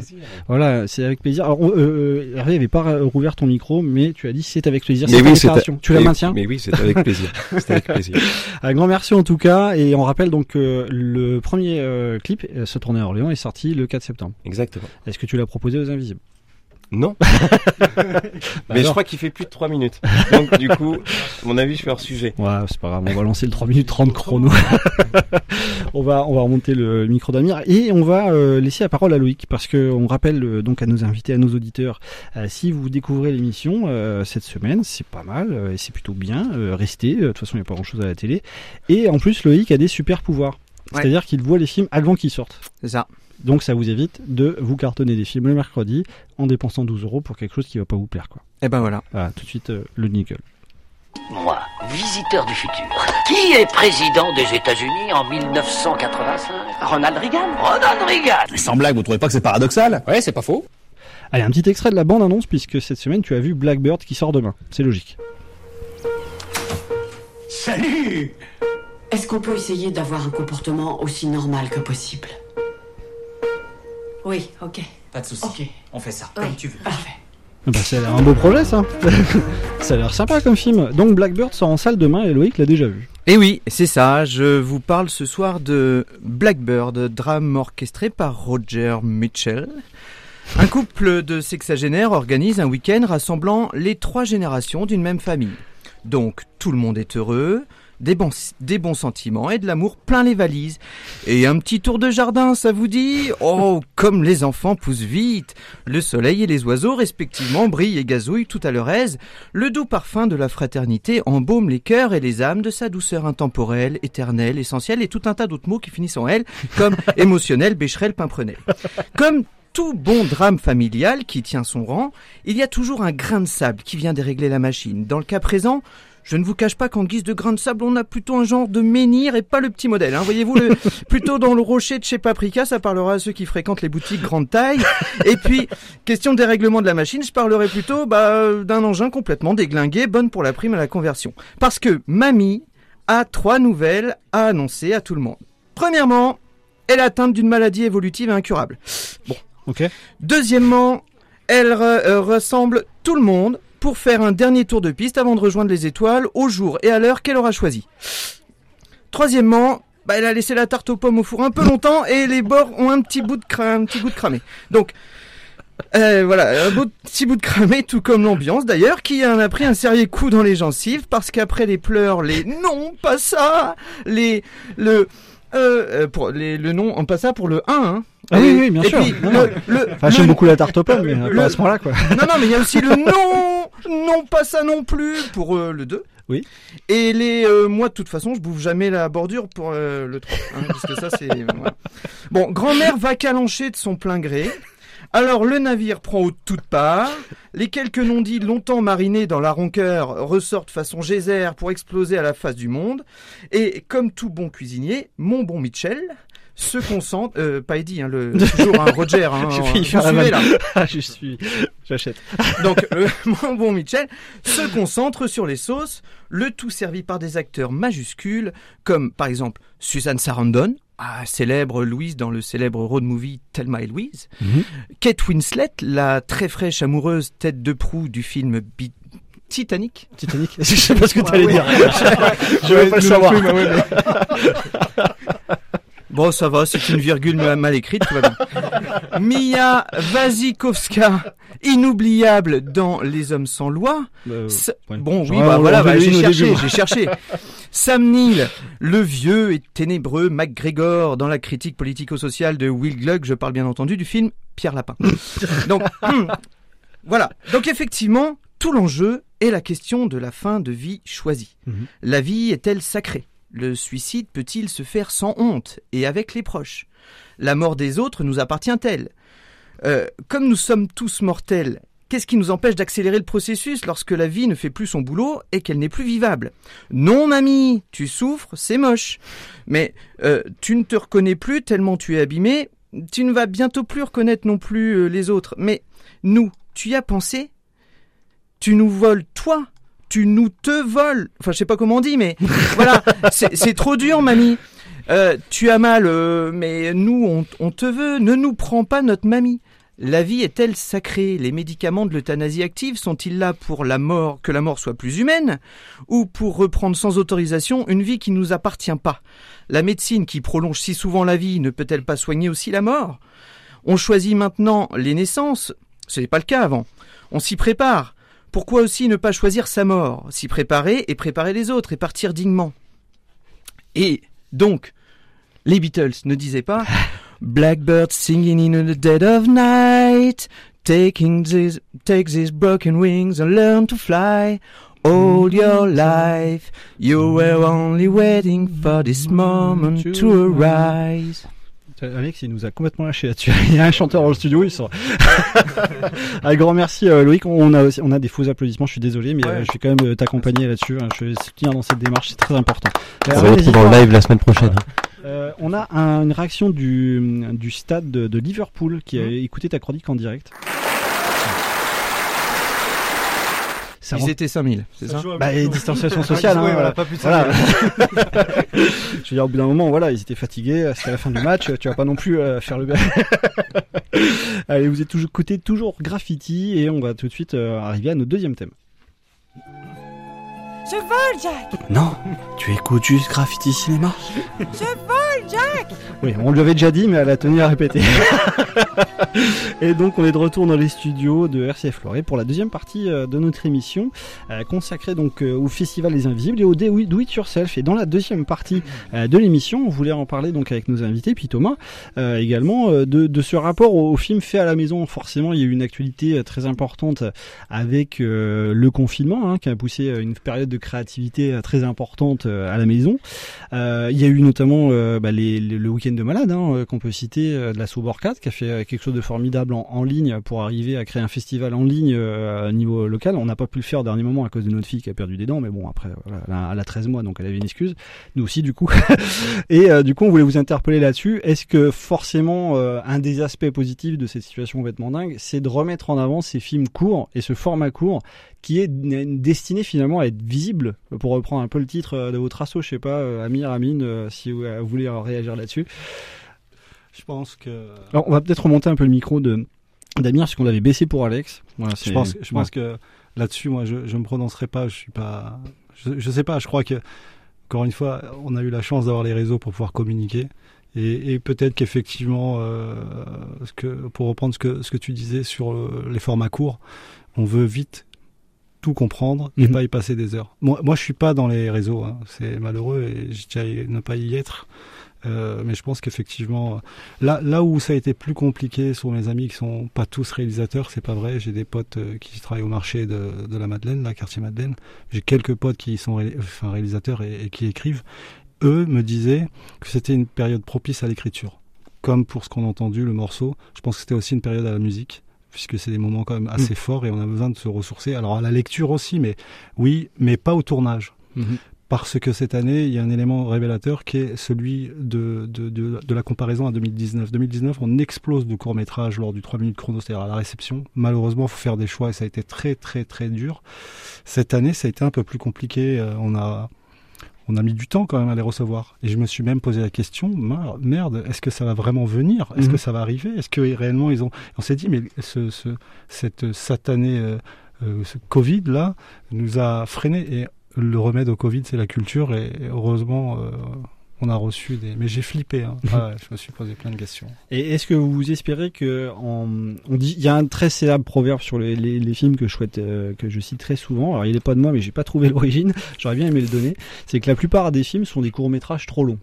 voilà, c'est avec plaisir. Alors, on- euh, Hervé avait pas euh, rouvert ton micro, mais tu as dit c'est avec plaisir. Mais oui, c'est à- Tu la mais- maintiens mais oui, c'est avec plaisir. C'est avec plaisir. Un grand merci en tout cas, et on rappelle donc que le premier euh, clip, euh, se tourner à Orléans, est sorti le 4 septembre. Exactement. Est-ce que tu l'as proposé aux Invisibles Non. Bah Mais je crois qu'il fait plus de 3 minutes. Donc du coup, à mon avis, je suis hors sujet. Ouais, c'est pas grave, on va lancer le 3 minutes 30 chrono. on va on va remonter le micro d'Amir et on va euh, laisser la parole à Loïc parce que on rappelle euh, donc à nos invités, à nos auditeurs, euh, si vous découvrez l'émission cette semaine, c'est pas mal et c'est plutôt bien. restez, de toute façon il n'y a pas grand chose à la télé. Et en plus Loïc a des super pouvoirs. Ouais. C'est-à-dire qu'il voit les films avant qu'ils sortent. C'est ça. Donc ça vous évite de vous cartonner des films le mercredi en dépensant 12 euros pour quelque chose qui va pas vous plaire quoi. Et ben voilà. Voilà, tout de suite euh, le nickel. Moi, visiteur du futur. Qui est président des États-Unis en 1985 Ronald Reagan. Ronald Reagan Sans blague, vous trouvez pas que c'est paradoxal? Ouais, c'est pas faux. Allez, un petit extrait de la bande-annonce, puisque cette semaine, tu as vu Blackbird qui sort demain. C'est logique. Salut Est-ce qu'on peut essayer d'avoir un comportement aussi normal que possible? Oui, ok. Pas de soucis. Ok. On fait ça, Oui, comme tu veux. Parfait. Bah, ça a l'air un beau projet, ça. ça a l'air sympa comme film. Donc, Blackbird sort en salle demain et Loïc l'a déjà vu. Et oui, c'est ça, je vous parle ce soir de Blackbird, drame orchestré par Roger Mitchell. Un couple de sexagénaires organise un week-end rassemblant les trois générations d'une même famille. Donc tout le monde est heureux, des bons, des bons sentiments et de l'amour plein les valises. Et un petit tour de jardin, ça vous dit? Oh, comme les enfants poussent vite Le soleil et les oiseaux, respectivement, brillent et gazouillent tout à leur aise. Le doux parfum de la fraternité embaume les cœurs et les âmes de sa douceur intemporelle, éternelle, essentielle et tout un tas d'autres mots qui finissent en elle, comme émotionnel, bécherel, pimprenel. Comme tout bon drame familial qui tient son rang, il y a toujours un grain de sable qui vient dérégler la machine. Dans le cas présent, je ne vous cache pas qu'en guise de grain de sable, on a plutôt un genre de menhir et pas le petit modèle. Hein. Voyez-vous, le, plutôt dans le rocher de chez Paprika, ça parlera à ceux qui fréquentent les boutiques grande taille. Et puis, question de dérèglement de la machine, je parlerai plutôt bah, d'un engin complètement déglingué, bonne pour la prime à la conversion. Parce que mamie a trois nouvelles à annoncer à tout le monde. Premièrement, elle est atteinte d'une maladie évolutive et incurable. Bon. Ok. Deuxièmement, elle re- euh, ressemble tout le monde pour faire un dernier tour de piste avant de rejoindre les étoiles au jour et à l'heure qu'elle aura choisi. Troisièmement, bah, elle a laissé la tarte aux pommes au four un peu longtemps et les bords ont un petit bout de, cra- un petit bout de cramé. Donc, euh, voilà, un beau petit bout de cramé, tout comme l'ambiance d'ailleurs, qui en a pris un sérieux coup dans les gencives parce qu'après les pleurs, les non, pas ça, les le euh, euh, pour les le non, on passe ça pour le 1 hein. Ah Et- oui, oui, bien et sûr. puis, Non, le- non. le- Enfin, j'aime beaucoup la tarte aux pommes, mais le- pas à ce point-là, quoi. non, non, mais il y a aussi le non, non, pas ça non plus pour euh, le 2. Oui. Et les, euh, moi, de toute façon, je bouffe jamais la bordure pour euh, le 3. hein, parce que ça, c'est. voilà. Bon, grand-mère va calancher de son plein gré. Alors, le navire prend au toutes parts. Les quelques non-dits longtemps marinés dans la ronqueur ressortent façon geyser pour exploser à la face du monde. Et comme tout bon cuisinier, mon bon Mitchell se concentre. Euh, pas Eddie, hein, le, toujours un Roger. Hein, faire la suivez, vanne. là. Ah, je suis, j'achète. Donc, le- mon bon Mitchell se concentre sur les sauces, le tout servi par des acteurs majuscules, comme par exemple Suzanne Sarandon, ah, célèbre Louise dans le célèbre road movie Thelma et Louise, Mhm. Kate Winslet, la très fraîche amoureuse tête de proue du film Titanic. Titanic Je sais pas ce que Ouais, t'allais ouais. dire. Je Ouais, veux pas le savoir. plus, mais ouais, mais- Bon, ça va, c'est une virgule mal écrite, tout va bien. Mia Wasikowska, inoubliable dans Les Hommes sans loi. Euh, ouais. Bon, oui, J'aurais bah voilà, bah, j'ai cherché, j'ai cherché. Sam Neill, le vieux et ténébreux MacGregor dans la critique politico-sociale de Will Gluck, je parle bien entendu du film Pierre Lapin. Donc, hum, voilà. Donc effectivement, tout l'enjeu est la question de la fin de vie choisie. Mhm. La vie est-elle sacrée? Le suicide peut-il se faire sans honte et avec les proches? La mort des autres nous appartient-elle? Euh, Comme nous sommes tous mortels, qu'est-ce qui nous empêche d'accélérer le processus lorsque la vie ne fait plus son boulot et qu'elle n'est plus vivable? Non, mamie, tu souffres, c'est moche. Mais euh, tu ne te reconnais plus tellement tu es abîmé, tu ne vas bientôt plus reconnaître non plus euh, les autres. Mais nous, tu y as pensé? Tu nous voles toi tu nous te voles. Enfin, je sais pas comment on dit, mais voilà, c'est trop dur, mamie. Euh, tu as mal, euh, mais nous, on, on te veut. Ne nous prends pas notre mamie. La vie est-elle sacrée? Les médicaments de l'euthanasie active sont-ils là pour la mort, que la mort soit plus humaine, ou pour reprendre sans autorisation une vie qui nous appartient pas? La médecine qui prolonge si souvent la vie ne peut-elle pas soigner aussi la mort? On choisit maintenant les naissances. Ce n'est pas le cas avant. On s'y prépare. Pourquoi aussi ne pas choisir sa mort, s'y préparer et préparer les autres et partir dignement? Et donc, les Beatles ne disaient pas Blackbird singing in the dead of night, taking this, take these broken wings and learn to fly. All your life, you were only waiting for this moment to arise. Alex, il nous a complètement lâché là-dessus. Il y a un chanteur dans le studio, il sort. un grand merci euh, Loïc. On a aussi, on a des faux applaudissements. Je suis désolé, mais euh, je vais quand même euh, t'accompagner là-dessus. hein. Je vais soutenir dans cette démarche, c'est très important. On va retrouver en Florent. live la semaine prochaine. Euh, on a un- une réaction du, du stade de, de Liverpool qui a Mhm. écouté ta chronique en direct. Ça Ils rend- étaient 5000, c'est ça bah, et distanciation sociale. hein, Oui, voilà. pas plus de Voilà. 5000. Je veux dire, au bout d'un moment, voilà, ils étaient fatigués. C'était la fin du match. Tu vas pas non plus euh, faire le. Allez, vous êtes toujours écouté toujours graffiti et on va tout de suite euh, arriver à notre deuxième thème. Je vole, Jack Non, tu écoutes juste Graffiti Cinéma. Je vole, Jack Oui, on lui avait déjà dit, mais elle a tenu à répéter. et donc, on est de retour dans les studios de RCF Loiret pour la deuxième partie euh, de notre émission, euh, consacrée donc euh, au Festival des Invisibles et au Do Do It Yourself. Et dans la deuxième partie de l'émission, on voulait en parler donc avec nos invités, puis Thomas également, de, de ce rapport au, film fait à la maison. Forcément, il y a eu une actualité très importante avec le confinement, hein, qui a poussé une période de créativité euh, très importante euh, à la maison. Euh, il y a eu notamment bah, le week-end de malade hein, qu'on peut citer de la Souborcat qui a fait quelque chose de formidable en, ligne pour arriver à créer un festival en ligne euh, niveau local. On n'a pas pu le faire au dernier moment à cause de notre fille qui a perdu des dents, mais bon après voilà, elle, a, elle a 13 mois donc elle avait une excuse. Nous aussi du coup. Et du coup on voulait vous interpeller là-dessus. Est-ce que forcément un des aspects positifs de cette situation complètement dingue, c'est de remettre en avant ces films courts et ce format court qui est destiné finalement à être visible, pour reprendre un peu le titre euh, de votre asso, je sais pas, euh, Amir, Amine, euh, si vous, voulez réagir là-dessus. Je pense que. Alors, on va peut-être remonter un peu le micro de d'Amir, parce qu'on l'avait baissé pour Alex. Voilà, je pense, je pense ouais. que là-dessus, moi, je, je me prononcerai pas. Je suis pas. Je, je sais pas. Je crois que encore une fois, on a eu la chance d'avoir les réseaux pour pouvoir communiquer. Et, et peut-être qu'effectivement, euh, que, pour reprendre ce que, ce que tu disais sur les formats courts, on veut vite tout comprendre et Mhm. pas y passer des heures. Moi, moi, je suis pas dans les réseaux. hein. C'est malheureux et à ne pas y être. Euh, mais je pense qu'effectivement, là, là où ça a été plus compliqué sur mes amis qui sont pas tous réalisateurs, c'est pas vrai. J'ai des potes euh, qui travaillent au marché de, de la Madeleine, la quartier Madeleine. J'ai quelques potes qui sont ré- enfin, réalisateurs et, et qui écrivent. Eux me disaient que c'était une période propice à l'écriture. Comme pour ce qu'on a entendu, le morceau, je pense que c'était aussi une période à la musique, puisque c'est des moments quand même assez forts et on a besoin de se ressourcer. Alors à la lecture aussi, mais oui, mais pas au tournage. Mhm. Parce que cette année, il y a un élément révélateur qui est celui de, de, de, de la comparaison à 2019. 2019, on explose de courts-métrages lors du 3 minutes chrono, c'est-à-dire à la réception. Malheureusement, il faut faire des choix et ça a été très, très, très dur. Cette année, ça a été un peu plus compliqué. Euh, On a, on a mis du temps quand même à les recevoir. Et je me suis même posé la question, merde, est-ce que ça va vraiment venir? Est-ce Mhm. que ça va arriver? Est-ce que réellement ils ont... On s'est dit, mais ce, ce, cette satanée euh, euh, ce Covid là nous a freiné et le remède au Covid c'est la culture et, et heureusement euh, on a reçu des mais j'ai flippé hein. Ah ouais, je me suis posé plein de questions Et est-ce que vous espérez que en, on dit il y a un très célèbre proverbe sur les, les, les films que je souhaite euh, que je cite très souvent. Alors il est pas de moi mais j'ai pas trouvé l'origine. J'aurais bien aimé le donner. C'est que la plupart des films sont des courts métrages trop longs.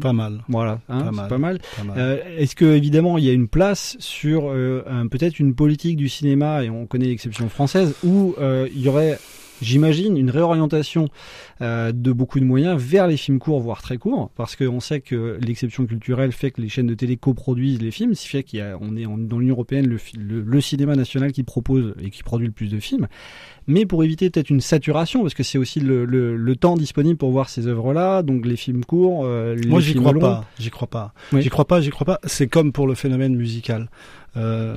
pas mal Voilà, hein, Pas mal. pas mal. Pas mal. Euh, Est-ce que évidemment il y a une place sur euh, un- peut-être une politique du cinéma et on connaît l'exception française où il y aurait J'imagine une réorientation euh, de beaucoup de moyens vers les films courts, voire très courts, parce qu'on sait que l'exception culturelle fait que les chaînes de télé coproduisent les films, ce qui fait qu'il y a, on est en- dans l'Union européenne le, fi- le, le cinéma national qui propose et qui produit le plus de films. Mais pour éviter peut-être une saturation, parce que c'est aussi le, temps disponible pour voir ces œuvres-là, donc les films courts, euh, les Moi, j'y crois pas. J'y crois pas. J'y crois pas. J'y crois pas. C'est comme pour le phénomène musical. Euh,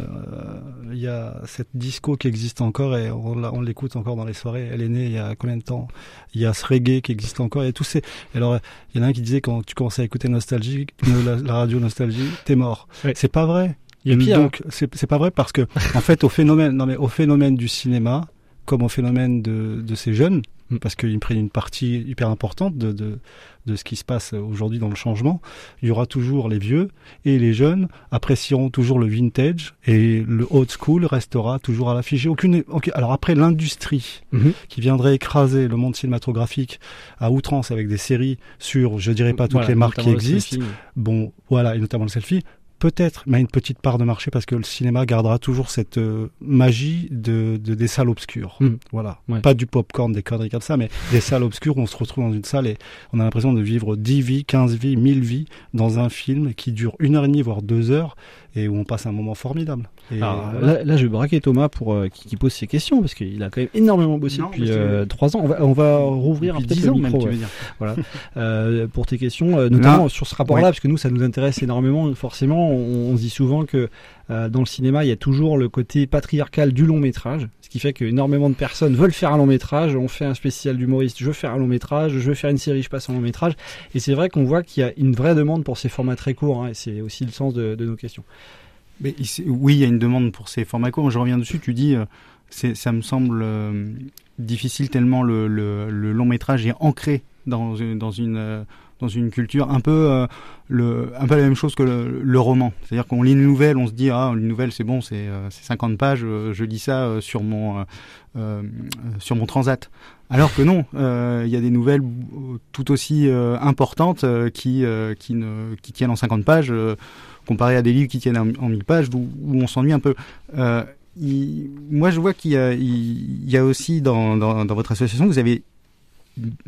Il y a cette disco qui existe encore et on, l'écoute encore dans les soirées. Elle est née il y a combien de temps? Il y a ce reggae qui existe encore. Et tous ces. Alors, il y en a un qui disait quand tu commençais à écouter Nostalgie, euh, la, la radio Nostalgie, t'es mort. C'est pas vrai. Il y Donc, c'est c'est pas vrai parce que, en fait, au phénomène, non mais au phénomène du cinéma, comme au phénomène de, de ces jeunes, parce qu'ils prennent une partie hyper importante de, de, de ce qui se passe aujourd'hui dans le changement, il y aura toujours les vieux et les jeunes apprécieront toujours le vintage et le old school restera toujours à l'affiche. Aucune, alors après l'industrie Mhm. qui viendrait écraser le monde cinématographique à outrance avec des séries sur, je dirais pas toutes Voilà, les marques qui le existent, bon, voilà, et notamment le selfie. Peut-être, mais une petite part de marché parce que le cinéma gardera toujours cette euh, magie de, de des salles obscures. Mhm. Voilà, Ouais. pas du popcorn, des conneries comme ça, mais des salles obscures où on se retrouve dans une salle et on a l'impression de vivre 10 vies, 15 vies, 1000 vies dans un film qui dure une heure et demie, voire deux heures, et où on passe un moment formidable. Et Alors, voilà. là, là, je vais braquer Thomas pour euh, qui, qui pose ces questions parce qu'il a quand même énormément bossé Non, depuis euh, trois ans. On va, on va rouvrir Depuis peut-être 10 le même, micro. tu ouais. veux dire. Voilà. Euh, pour tes questions, euh, notamment Non. sur ce rapport-là, Ouais. parce que nous, ça nous intéresse énormément. Forcément, on, on se dit souvent que euh, dans le cinéma, il y a toujours le côté patriarcal du long métrage, ce qui fait qu'énormément de personnes veulent faire un long métrage. On fait un spécial d'humoriste, je veux faire un long métrage, je veux faire une série, je passe en long métrage. Et c'est vrai qu'on voit qu'il y a une vraie demande pour ces formats très courts. hein, et c'est aussi le sens de, nos questions. Mais oui, il y a une demande pour ces formats courts. Je reviens dessus. Tu dis, euh, ça me semble euh, difficile tellement le, long métrage est ancré dans dans une dans une culture un peu euh, le un peu la même chose que le, roman. C'est-à-dire qu'on lit une nouvelle, on se dit ah une nouvelle c'est bon, c'est euh, c'est 50 pages, euh, je lis ça euh, sur mon sur mon transat. Alors que non, il y a des nouvelles tout aussi importantes qui qui ne qui tiennent en 50 pages. comparé à des livres qui tiennent en, en 1000 pages où, on s'ennuie un peu. Moi, je vois qu'il y a, aussi dans, dans votre association, vous avez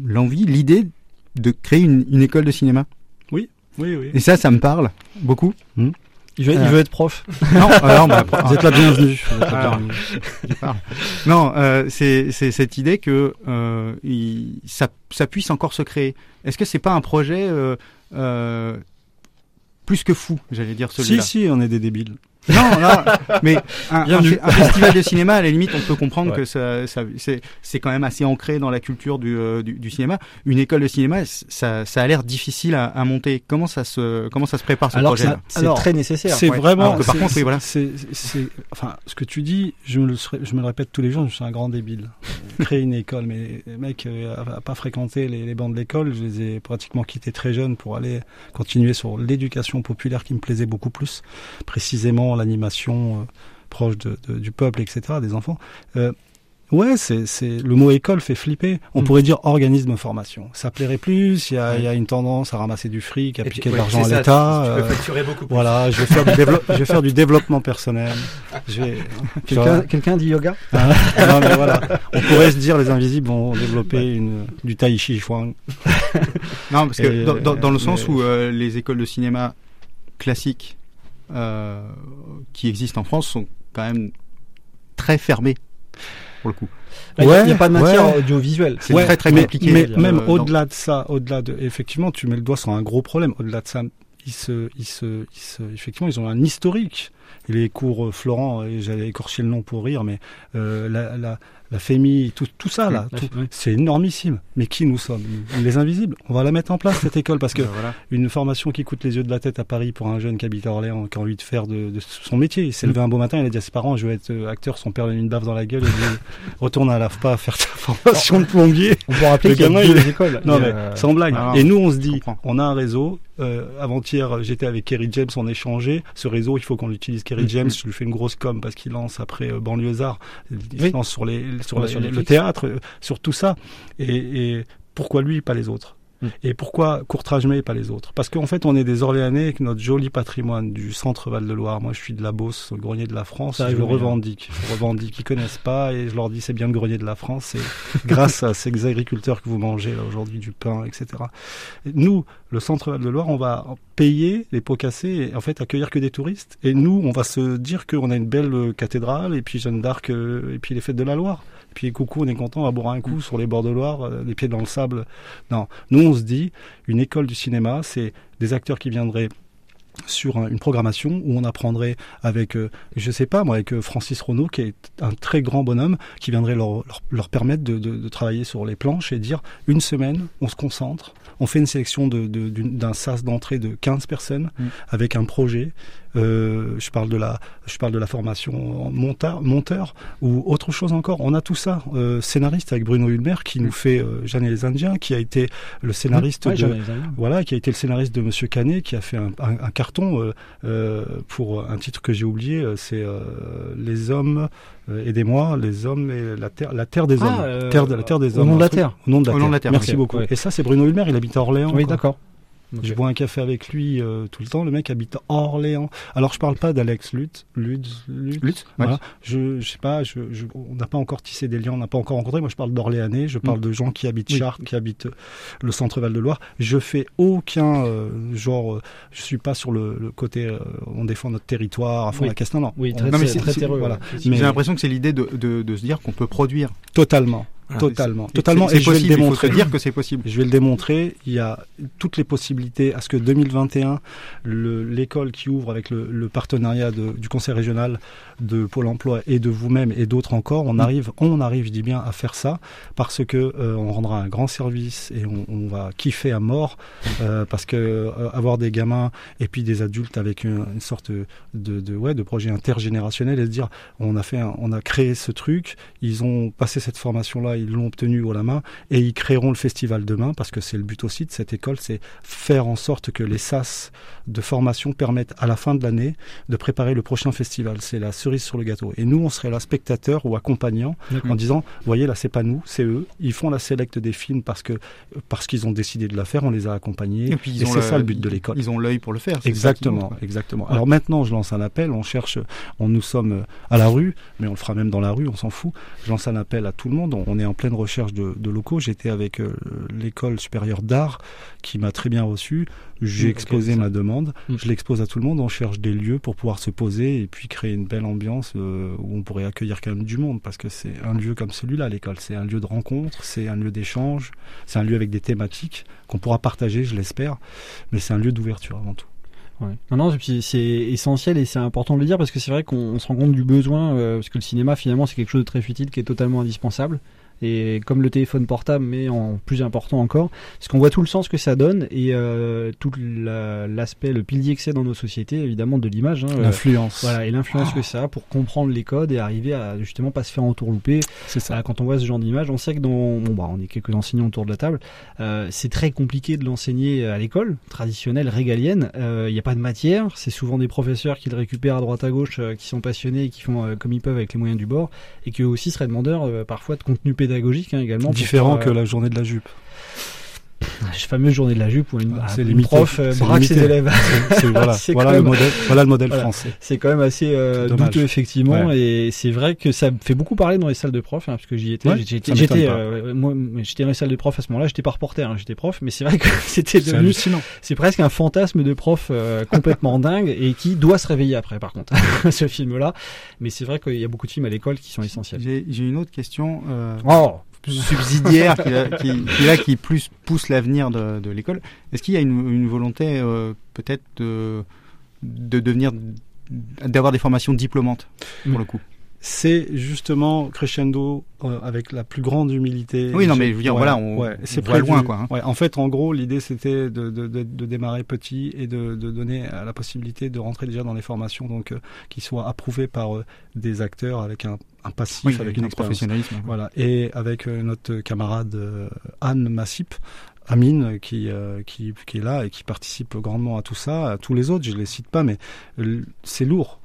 l'envie, l'idée de créer une, une école de cinéma. Oui, oui, oui. Et ça, ça me parle beaucoup. Il veut, il Euh, veut être prof. Non, alors, bah, Vous êtes la bienvenue. Alors, parle. Non, euh, c'est cette idée que euh, il- ça, ça puisse encore se créer. Est-ce que c'est pas un projet euh, euh, plus que fou, j'allais dire Si, celui-là si, on est des débiles. Non, non, mais un, festival de cinéma, à la limite, on peut comprendre Ouais. que ça, ça- c'est, c'est quand même assez ancré dans la culture du, euh, du, du cinéma. Une école de cinéma, ça, ça a l'air difficile à, à monter. Comment ça se, comment ça se prépare ce Alors projet ça- c'est très nécessaire. C'est Ouais. vraiment. Que par c'est- contre, oui, voilà. c'est- c'est- enfin, ce que tu dis, je me, le, serais- je me le répète tous les jours, je suis un grand débile. Créer une école, mais les mecs, euh, à, à pas fréquenter les, les bancs de l'école, je les ai pratiquement quittés très jeunes pour aller continuer sur l'éducation populaire qui me plaisait beaucoup plus, précisément l'animation euh, proche de, de- du peuple, etc., des enfants. Euh, Ouais, c'est, c'est le mot école fait flipper. On Mm. pourrait dire organisme formation. Ça plairait plus. Il y a, il y a une tendance à ramasser du fric, à Et piquer de ouais, l'argent à l'État. tu- tu peux euh, facturer beaucoup plus. Voilà, je vais faire du développement, je vais faire du développement personnel. Je vais. Quelqu'un quelqu'un dit yoga Ah, non, mais voilà. On pourrait se dire les invisibles vont développer une, du tai chi chuan. Non, parce que Et, dans, dans- dans le sens mais- où euh, les écoles de cinéma classiques euh, qui existent en France sont quand même très fermées pour le coup. Bah, Il n'y a, pas de matière audiovisuelle. C'est Ouais, très très mais, compliqué. Mais euh, même dans- au-delà de ça, au-delà de, effectivement, tu mets le doigt sur un gros problème. Au-delà de ça, ils se, ils se, ils se, effectivement, ils ont un historique. Et les cours euh, Florent, et j'allais écorcher le nom pour rire, mais euh, la, la, la FEMI, tout, tout ça là, oui. c'est énormissime. Mais qui nous sommes? Les invisibles. On va la mettre en place cette école parce que Ben voilà. une formation qui coûte les yeux de la tête à Paris pour un jeune qui habite à Orléans, qui a envie de faire de, de son métier. Il s'est levé un beau matin, il a dit à ses parents, je veux être euh, acteur, son père lui a mis une baffe dans la gueule, il dit, retourne à l'AFPA faire ta formation de plombier. On peut rappeler Le qu'il y a deux écoles. Non mais sans blague. Non, Et nous on se dit, on a un réseau. Euh, Avant-hier, j'étais avec Kerry James, on échangeait. Ce réseau, il faut qu'on l'utilise. Kerry Mhm. James, je lui fais une grosse com parce qu'il lance après euh, Banlieusard, il Oui. se lance sur les sur, Ouais, la- sur le théâtre, euh, sur tout ça. Et, et pourquoi lui, pas les autres? Mm. Et pourquoi Courtrage-May et pas les autres? Parce qu'en fait, on est des Orléanais avec notre joli patrimoine du centre Val-de-Loire. Moi, je suis de la Beauce, le grenier de la France. Ça, je je le revendique. Je revendique. Ils connaissent pas et je leur dis c'est bien le grenier de la France. C'est grâce à ces agriculteurs que vous mangez là aujourd'hui du pain, etc. Et nous, le centre Val-de-Loire, on va payer les pots cassés et en fait accueillir que des touristes. Et nous, on va se dire qu'on a une belle cathédrale et puis Jeanne d'Arc euh, et puis les fêtes de la Loire. Et puis coucou, on est content, on va boire un coup sur les bords de Loire, euh, les pieds dans le sable. Non, nous on se dit, une école du cinéma, c'est des acteurs qui viendraient sur un- une programmation où on apprendrait avec, euh, je sais pas moi, avec euh, Francis Renaud, qui est un très grand bonhomme, qui viendrait leur, leur, leur permettre de, de, de travailler sur les planches et dire une semaine, on se concentre, on fait une sélection de- de- d'une- d'un sas d'entrée de 15 personnes Mm. avec un projet. Euh, je parle de la, je parle de la formation monteur, monteur ou autre chose encore. On a tout ça. Euh, scénariste avec Bruno Hulmer qui nous fait euh, Jeanne et les Indiens, qui a été le scénariste Ouais, de, voilà, qui a été le scénariste de Monsieur Canet, qui a fait un, un- un carton euh, pour un titre que j'ai oublié, c'est Les hommes, aidez-moi, les hommes et la terre, la terre des Ah, hommes, euh, terre de la terre des au hommes. nom de la terre. Au nom de la, Au terre. Merci beaucoup. Et ça, c'est Bruno Hulmer, il habite à Orléans. Oui, quoi. Je bois un café avec lui euh, tout le temps. Le mec habite à Orléans. Alors je parle pas d'Alex Lutz, Lutz, Lutz. Lutz, Voilà. ouais. Je, je sais pas. Je, je- on n'a pas encore tissé des liens, on n'a pas encore rencontré. Moi, je parle d'Orléanais. Je parle de gens qui habitent Mm. Oui. Chartres, qui habitent euh, le centre Val de Loire. Je fais aucun euh, genre. euh, je suis pas sur le, le côté. euh, on défend notre territoire à fond Oui. la caisse. Non, non. Oui, On- très, Non, mais c'est très terreux. voilà. J'ai l'impression que c'est l'idée de, de, de se dire qu'on peut produire. Totalement. Voilà. Totalement. Totalement. Et je vais le possible, il faut démontrer. dire que c'est possible. Je vais le démontrer. Il y a toutes les possibilités à ce que 2021, le- l'école qui ouvre avec le, le partenariat de- du Conseil régional de Pôle Emploi et de vous-même et d'autres encore, on arrive, on arrive, je dis bien, à faire ça parce que euh, on rendra un grand service et on, on va kiffer à mort euh, parce que euh, avoir des gamins et puis des adultes avec une, une sorte de, de ouais de projet intergénérationnel et se dire on a fait, un- on a créé ce truc, ils ont passé cette formation là, ils l'ont obtenu haut la main et ils créeront le festival demain parce que c'est le but aussi de cette école, c'est faire en sorte que les SAS de formation permettent à la fin de l'année de préparer le prochain festival. C'est la cerise sur le gâteau. Et nous, on serait là spectateur ou accompagnant D'accord. en disant, voyez là, c'est pas nous, c'est eux. Ils font la sélecte des films parce que parce qu'ils ont décidé de la faire, on les a accompagnés. Et puis ils Et ont c'est ça le but de l'école. Ils ont l'œil pour le faire. Exactement, exactement. Ouais. Alors maintenant, je lance un appel. On cherche, on nous sommes à la rue, mais on le fera même dans la rue, on s'en fout. Je lance un appel à tout le monde. On on est en pleine recherche de, de locaux. J'étais avec euh, l'école supérieure d'art qui m'a très bien reçu. J'ai exposé ma demande. Mm. Je l'expose à tout le monde. On cherche des lieux pour pouvoir se poser et puis créer une belle ambiance euh, où on pourrait accueillir quand même du monde parce que c'est un lieu comme celui-là, l'école. C'est un lieu de rencontre, c'est un lieu d'échange, c'est un lieu avec des thématiques qu'on pourra partager, je l'espère. Mais c'est un lieu d'ouverture avant tout. Ouais. Non, non, c'est essentiel et c'est important de le dire parce que c'est vrai qu'on on se rend compte du besoin, euh, parce que le cinéma finalement c'est quelque chose de très futile qui est totalement indispensable. Et comme le téléphone portable, mais en plus important encore, parce qu'on voit tout le sens que ça donne et euh, tout la- l'aspect, le pilier que c'est dans nos sociétés, évidemment, de l'image. hein, euh, L'influence. voilà, et l'influence que ça a pour comprendre les codes et arriver à justement pas se faire entourlouper. C'est ça. Quand on voit ce genre d'image, on sait que dans, bon, bah, on est quelques enseignants autour de la table, euh, c'est très compliqué de l'enseigner à l'école traditionnelle, régalienne. Euh, Il n'y a pas de matière, c'est souvent des professeurs qui le récupèrent à droite à gauche, euh, qui sont passionnés et qui font euh, comme ils peuvent avec les moyens du bord, et qui eux aussi seraient demandeurs euh, parfois de contenu pédagogique hein, également. Différent faire, que euh, la journée de la jupe. La fameuse journée de la jupe où une, Ah, une limité. prof euh, braque ses limité. élèves. C'est- c'est- voilà. C'est Voilà quand le même- modèle- voilà le modèle Voilà. français. C'est quand même assez euh, douteux effectivement Ouais. et c'est vrai que ça me fait beaucoup parler dans les salles de profs hein, parce que j'y étais. Ouais, j'étais, j'étais, euh, moi, j'étais dans les salles de profs à ce moment-là. J'étais pas reporter, hein, j'étais prof, mais c'est vrai que c'était C'est devenu. hallucinant. C'est presque un fantasme de prof euh, complètement dingue et qui doit se réveiller après, par contre, ce film-là. Mais c'est vrai qu'il y a beaucoup de films à l'école qui sont essentiels. J'ai j'ai une autre question euh, Oh subsidiaire qui, là- qui, qui, là, qui plus pousse l'avenir de, de l'école. Est-ce qu'il y a une, une volonté euh, peut-être de, de devenir d'avoir des formations diplômantes pour le coup? C'est justement crescendo euh, avec la plus grande humilité. Oui, non, mais je veux dire, voilà, on- ouais, c'est prévu. loin, quoi, hein. Ouais, en fait, en gros, l'idée c'était de, de, de, de démarrer petit et de, donner euh, la possibilité de rentrer déjà dans les formations, donc euh, qui soient approuvées par euh, des acteurs avec un, un passif, Oui, avec une un professionnalisme. Voilà, et avec euh, notre camarade euh, Anne Massip. Amine qui, euh, qui qui est là et qui participe grandement à tout ça, à tous les autres, je les cite pas, mais c'est lourd.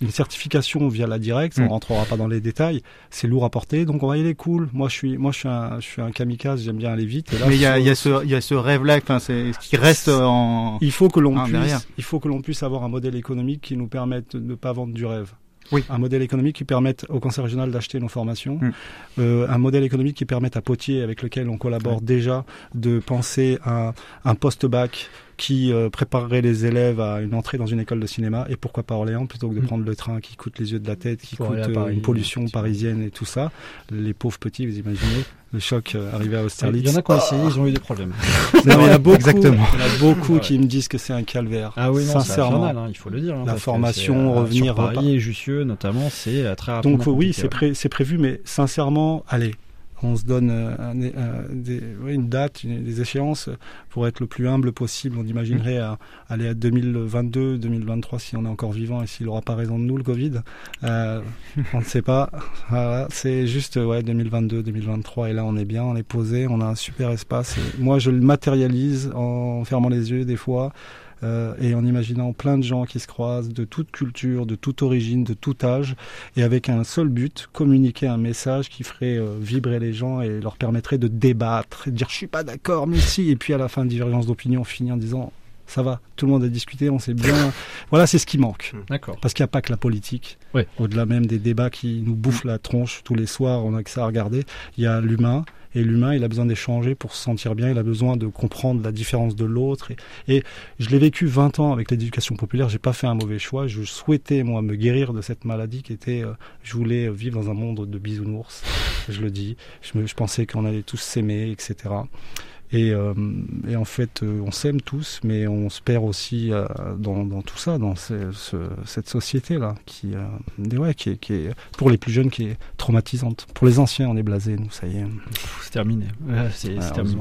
Une certification via la directe, on Mm. rentrera pas dans les détails, c'est lourd à porter, donc on va y aller cool. Moi je suis, moi je suis un, je suis un kamikaze, j'aime bien aller vite. Et là, Mais il y a, y ce, il y a ce rêve-là, enfin, c'est ce qui reste en. il faut que l'on Ah, puisse, derrière. il faut que l'on puisse avoir un modèle économique qui nous permette de ne pas vendre du rêve. Oui. Un modèle économique qui permette au Conseil régional d'acheter nos formations. Mm. Euh, un modèle économique qui permette à Potier, avec lequel on collabore déjà, de penser à un post-bac qui euh, préparerait les élèves à une entrée dans une école de cinéma et pourquoi pas Orléans plutôt que de Mm. prendre le train qui coûte les yeux de la tête, qui Pour coûte euh, Paris, une pollution parisienne et tout ça. Les pauvres petits, vous imaginez le choc euh, arrivé à Austerlitz. Il y en a qui ont essayé, ils ont eu des problèmes. Non, mais il y en a beaucoup, Exactement. il y en a beaucoup Ouais. qui me disent que c'est un calvaire. Ah oui, non, sincèrement. infernal, hein, il faut le dire. hein, La formation, revenir, sur Paris et Jussieu notamment, c'est très rapidement Donc oui, pré- c'est prévu, mais sincèrement, allez, on se donne euh, un- des- une date, des échéances pour être le plus humble possible. On imaginerait aller à 2022, 2023 si on est encore vivant et s'il n'aura pas raison de nous, le Covid. Euh, on ne sait pas. Voilà, c'est juste ouais, 2022, 2023 et là on est bien, on est posé, on a un super espace. Moi, je le matérialise en fermant les yeux des fois. Euh, et en imaginant plein de gens qui se croisent de toute culture, de toute origine, de tout âge, et avec un seul but, communiquer un message qui ferait euh, vibrer les gens et leur permettrait de débattre, et de dire je suis pas d'accord, mais si, et puis à la fin, divergence d'opinion, on finit en disant ça va, tout le monde a discuté, on sait bien. voilà, c'est ce qui manque. D'accord. Parce qu'il n'y a pas que la politique. Ouais. Au-delà même des débats qui nous bouffent la tronche tous les soirs, on a que ça à regarder. Il y a l'humain. Et l'humain, il a besoin d'échanger pour se sentir bien. Il a besoin de comprendre la différence de l'autre. Et, je l'ai vécu 20 ans avec l'éducation populaire. J'ai pas fait un mauvais choix. Je souhaitais, moi, me guérir de cette maladie qui était, euh, je voulais vivre dans un monde de bisounours. Je le dis. Je, me, je pensais qu'on allait tous s'aimer, etc. Et, euh, et en fait, euh, on s'aime tous, mais on se perd aussi euh, dans, dans tout ça, dans ce- ce- cette société-là, qui, ouais, qui, est, qui est, pour les plus jeunes, qui est traumatisante. Pour les anciens, on est blasés, nous, ça y est. C'est terminé. Ouais, c'est terminé.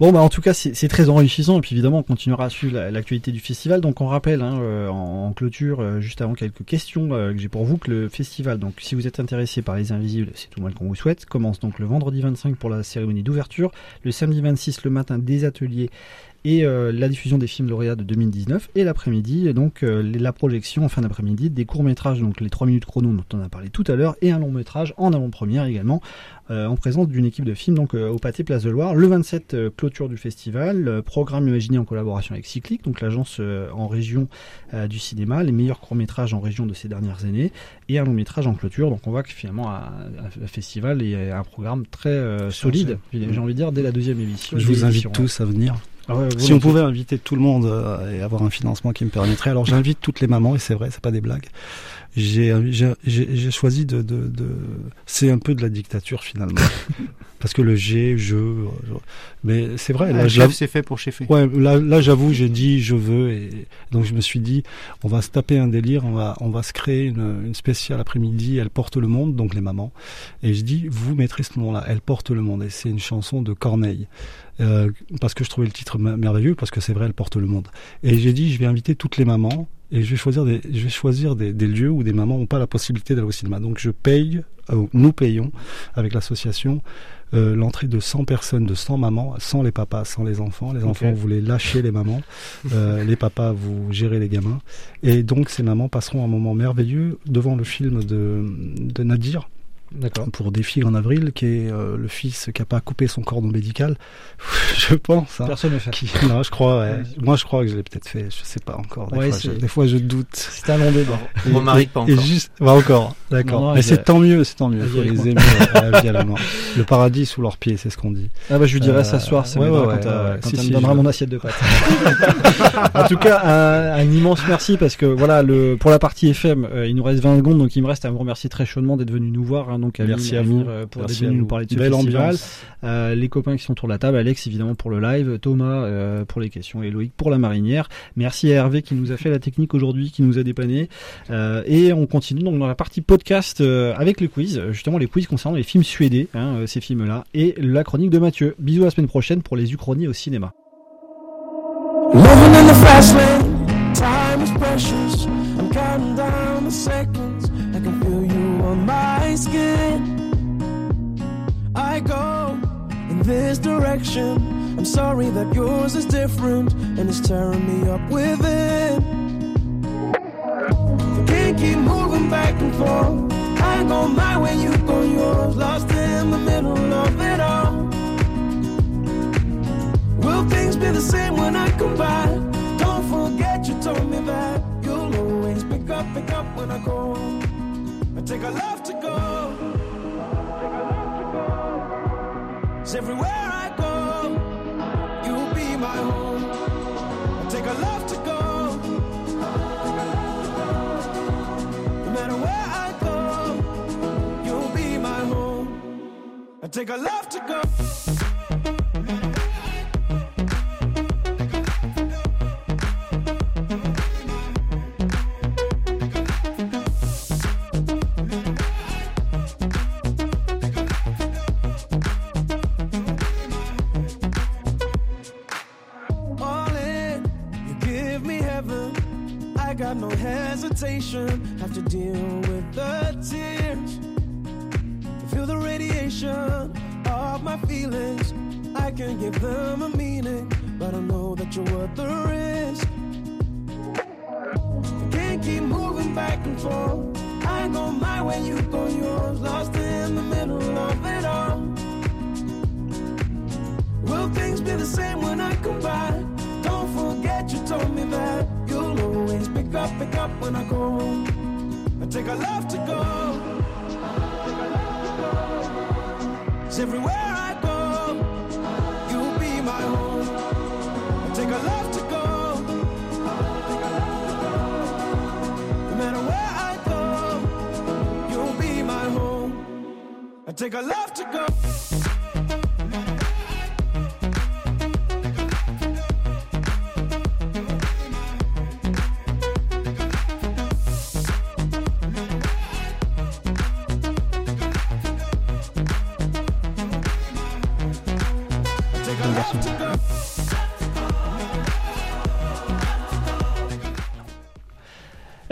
Bon, bah en tout cas, c'est très enrichissant. Et puis évidemment, on continuera à suivre la- l'actualité du festival. Donc on rappelle, hein, en, en clôture, juste avant quelques questions que j'ai pour vous, que le festival, donc si vous êtes intéressé par les Invisibles, c'est tout le mal qu'on vous souhaite, commence donc le vendredi 25 pour la cérémonie d'ouverture, le samedi 26 le matin des ateliers et euh, la diffusion des films lauréats de 2019 et l'après-midi donc euh, la projection en fin d'après-midi des courts-métrages donc les 3 minutes chrono dont on a parlé tout à l'heure et un long-métrage en avant-première également euh, en présence d'une équipe de films donc au Pâté Place de Loire le 27 euh, clôture du festival programme imaginé en collaboration avec Cyclic donc l'agence en région du cinéma les meilleurs courts-métrages en région de ces dernières années et un long-métrage en clôture donc on voit que finalement un, festival et un programme très solide j'ai envie de dire dès la deuxième émission Je vous invite tous à venir. Ah ouais, si on pouvait inviter tout le monde euh, et avoir un financement qui me permettrait, alors j'invite toutes les mamans, et c'est vrai, c'est pas des blagues. j'ai j'ai- j'ai j'ai choisi de, de, de c'est un peu de la dictature finalement. Parce que le G je euh, mais c'est vrai Ah, là, l'avoue- c'est fait pour cheffer. ouais là là j'avoue j'ai dit je veux et donc je me suis dit on va se taper un délire on va on va se créer une, une spéciale après-midi elle porte le monde donc les mamans. Et je dis vous mettrez ce nom là elle porte le monde. Et c'est une chanson de Corneille euh, parce que je trouvais le titre merveilleux parce que c'est vrai elle porte le monde et j'ai dit je vais inviter toutes les mamans et je vais choisir des je vais choisir des, des lieux où des mamans n'ont pas la possibilité d'aller au cinéma donc je paye euh, nous payons avec l'association euh, l'entrée de 100 personnes, de 100 mamans, sans les papas, sans les enfants. Les enfants, vous les lâchez les mamans. Euh, les papas, vous gérez les gamins. Et donc, ces mamans passeront un moment merveilleux devant le film de, de Nadir. Pour Des filles en avril, qui est euh, le fils qui n'a pas coupé son cordon médical. je pense. hein. Personne ne fait. Qui- Non, je crois. ouais. Moi, je crois que je l'ai peut-être fait. Je sais pas encore. Des, Ouais, fois, je, c'est- des fois, je doute. C'est un long débat. Et- Romaric, pas et encore. juste, pas encore, d'accord. Mais c'est tant mieux, c'est tant mieux. il Il y a faut les moi. aimer à la vie à la mort. Le paradis sous leurs pieds, c'est ce qu'on dit. Ah bah je lui dirai Euh, ça ce soir, ça ouais, m'aidera ouais, quand, t'as- ouais, quand si, elle si, me donnera mon assiette de pâtes. en tout cas, un, un immense merci parce que voilà, le, pour la partie FM, euh, il nous reste 20 secondes, donc il me reste à vous remercier très chaudement d'être venu nous voir. Hein, donc Amine, Merci à vous. euh, pour Merci d'être venu nous parler de ce Belle festival. ambiance. Euh, les copains qui sont autour de la table, Alex évidemment pour le live, Thomas euh, pour les questions et Loïc pour la marinière. Merci à Hervé qui nous a fait la technique aujourd'hui, qui nous a dépanné. Euh, et on continue donc dans la partie podcast euh, avec les quiz, justement les quiz concernant les films suédés, hein, euh, ces films-là, et la chronique de Mathieu. Bisous à la semaine prochaine pour les Uchronies au cinéma. Living in the fast lane, time is precious. I'm counting down the seconds. On my skin. I go in this direction. I'm sorry that yours is different and it's tearing me up within. I can't keep moving back and forth. I go my way, you go yours. Lost in the middle of it all. Will things be the same when I come by? Don't forget you told me that you'll always pick up, pick up when I go. Take a love to go. Cause everywhere I go, you'll be my home. Take a love to go. No matter where I go, you'll be my home. I take a love to go.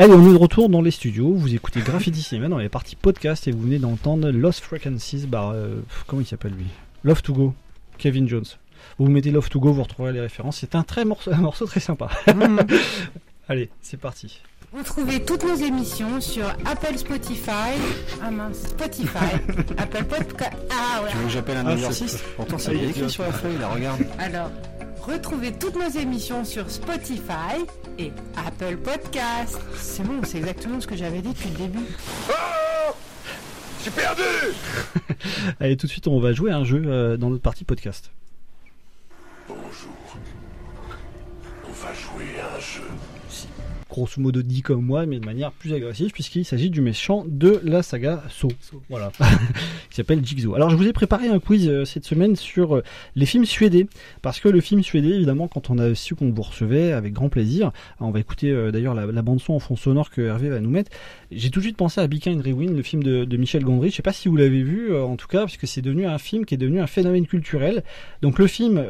Allez, on est de retour dans les studios. Vous écoutez Graffiti Cinéma dans les parties podcast et vous venez d'entendre Lost Frequencies par. euh, comment il s'appelle lui? Love to Go, Kevin Jones. Vous mettez Love to Go, vous retrouverez les références. C'est un, très morceau, un morceau très sympa. Allez, c'est parti. Retrouvez toutes nos émissions sur Apple Spotify. Ah mince, Spotify. Apple Podcast. Ah ouais. Tu veux que j'appelle un Ah, exercice Pourtant, ça y est écrit sur la feuille, là, regarde. Alors, retrouvez toutes nos émissions sur Spotify et Apple Podcast. C'est bon, c'est exactement ce que j'avais dit depuis le début. J'ai perdu Allez, tout de suite, on va jouer à un jeu euh, dans notre partie podcast. Grosso modo dit comme moi, mais de manière plus agressive, puisqu'il s'agit du méchant de la saga Saw. Voilà. qui s'appelle Jigsaw. Alors je vous ai préparé un quiz euh, cette semaine sur euh, les films suédés, parce que le film suédé, évidemment, quand on a su qu'on vous recevait, avec grand plaisir, on va écouter euh, d'ailleurs la, la bande son en fond sonore que Hervé va nous mettre. J'ai tout de suite pensé à Be Kind Rewind, le film de, de Michel Gondry. Je sais pas si vous l'avez vu, en tout cas, parce que c'est devenu un film qui est devenu un phénomène culturel. Donc le film,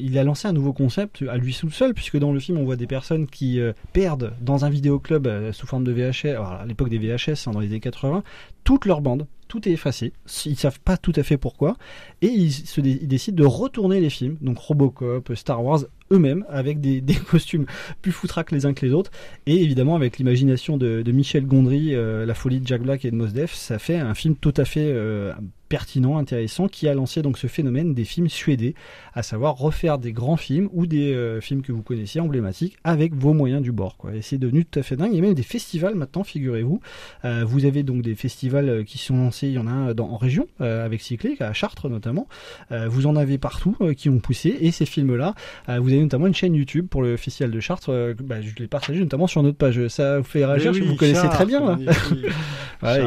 il a lancé un nouveau concept à lui tout seul, puisque dans le film, on voit des personnes qui perdent dans un vidéoclub euh, sous forme de VHS, à l'époque des VHS, hein, dans les années 80, toute leur bande. Tout est effacé. Ils savent pas tout à fait pourquoi. Et ils, se décident de retourner les films, donc Robocop, Star Wars, eux-mêmes, avec des, costumes plus foutraques les uns que les autres. Et évidemment, avec l'imagination de, Michel Gondry, euh, la folie de Jack Black et de Mos Def, ça fait un film tout à fait euh, pertinent, intéressant, qui a lancé donc ce phénomène des films suédés, à savoir refaire des grands films ou des euh, films que vous connaissiez emblématiques avec vos moyens du bord. Quoi. Et c'est devenu tout à fait dingue. Il y a même des festivals maintenant, figurez-vous. Vous avez donc des festivals qui sont lancés. Il y en a un dans, en région, euh, avec Cyclic, à Chartres notamment. Euh, vous en avez partout euh, qui ont poussé. Et ces films-là, euh, vous avez notamment une chaîne YouTube pour le festival de Chartres. euh, bah, je l'ai partagé notamment sur notre page. Ça vous fait réagir parce que oui, vous connaissez très bien. hein. Ouais,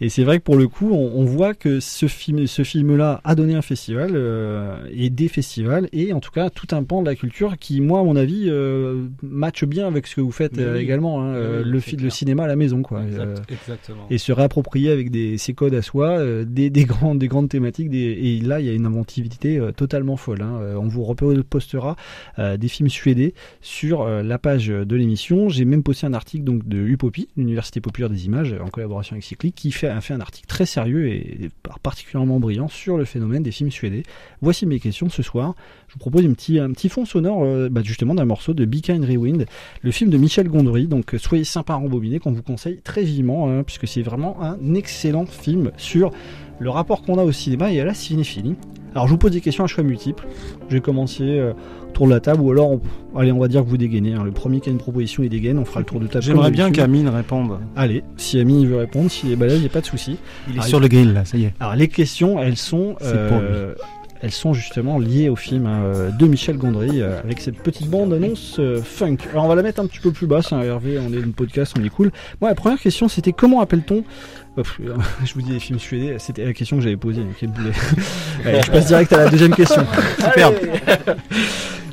et- c'est vrai que pour le coup, on, on voit que ce film, ce film-là a donné un festival euh, et des festivals et en tout cas tout un pan de la culture qui, moi, à mon avis, euh, matche bien avec ce que vous faites euh, oui. également, hein, oui, le, fi- le cinéma à la maison, quoi. Exact- exactement. Et se réapproprier avec des, ses codes à soi, des, des grandes, des grandes thématiques. Des, et là, il y a une inventivité totalement folle. hein. On vous repostera des films suédés sur la page de l'émission. J'ai même posté un article donc de UPOPI, l'Université populaire des images, en collaboration avec Cyclic, qui fait, a fait un article très sérieux et particulièrement brillant sur le phénomène des films suédés. Voici mes questions ce soir. Je vous propose un petit fond sonore euh, bah, justement d'un morceau de Be Kind Rewind, le film de Michel Gondry. Donc euh, soyez sympa à rembobiner, qu'on vous conseille très vivement, hein, puisque c'est vraiment un excellent film sur le rapport qu'on a au cinéma et à la cinéphilie. Alors je vous pose des questions à choix multiples. Je vais commencer euh, autour de la table ou alors, on- allez, on va dire que vous dégainez. hein. Le premier qui a une proposition, il dégaine. On fera le tour de table. J'aimerais bien qu'Amine réponde. Allez, si Amine veut répondre, s'il est balèze, il n'y a pas de souci. Il est Alors, sur le grill, là, ça y est. Alors les questions, elles sont, C'est euh, elles sont justement liées au film euh, de Michel Gondry avec cette petite bande annonce funk. Alors on va la mettre un petit peu plus basse, hein, Hervé, on est une podcast, on est cool. Moi la première question c'était comment appelle-t-on je vous dis les films suédés, c'était la question que j'avais posée, hein, quel boulet. Allez, je passe direct à la deuxième question. Superbe.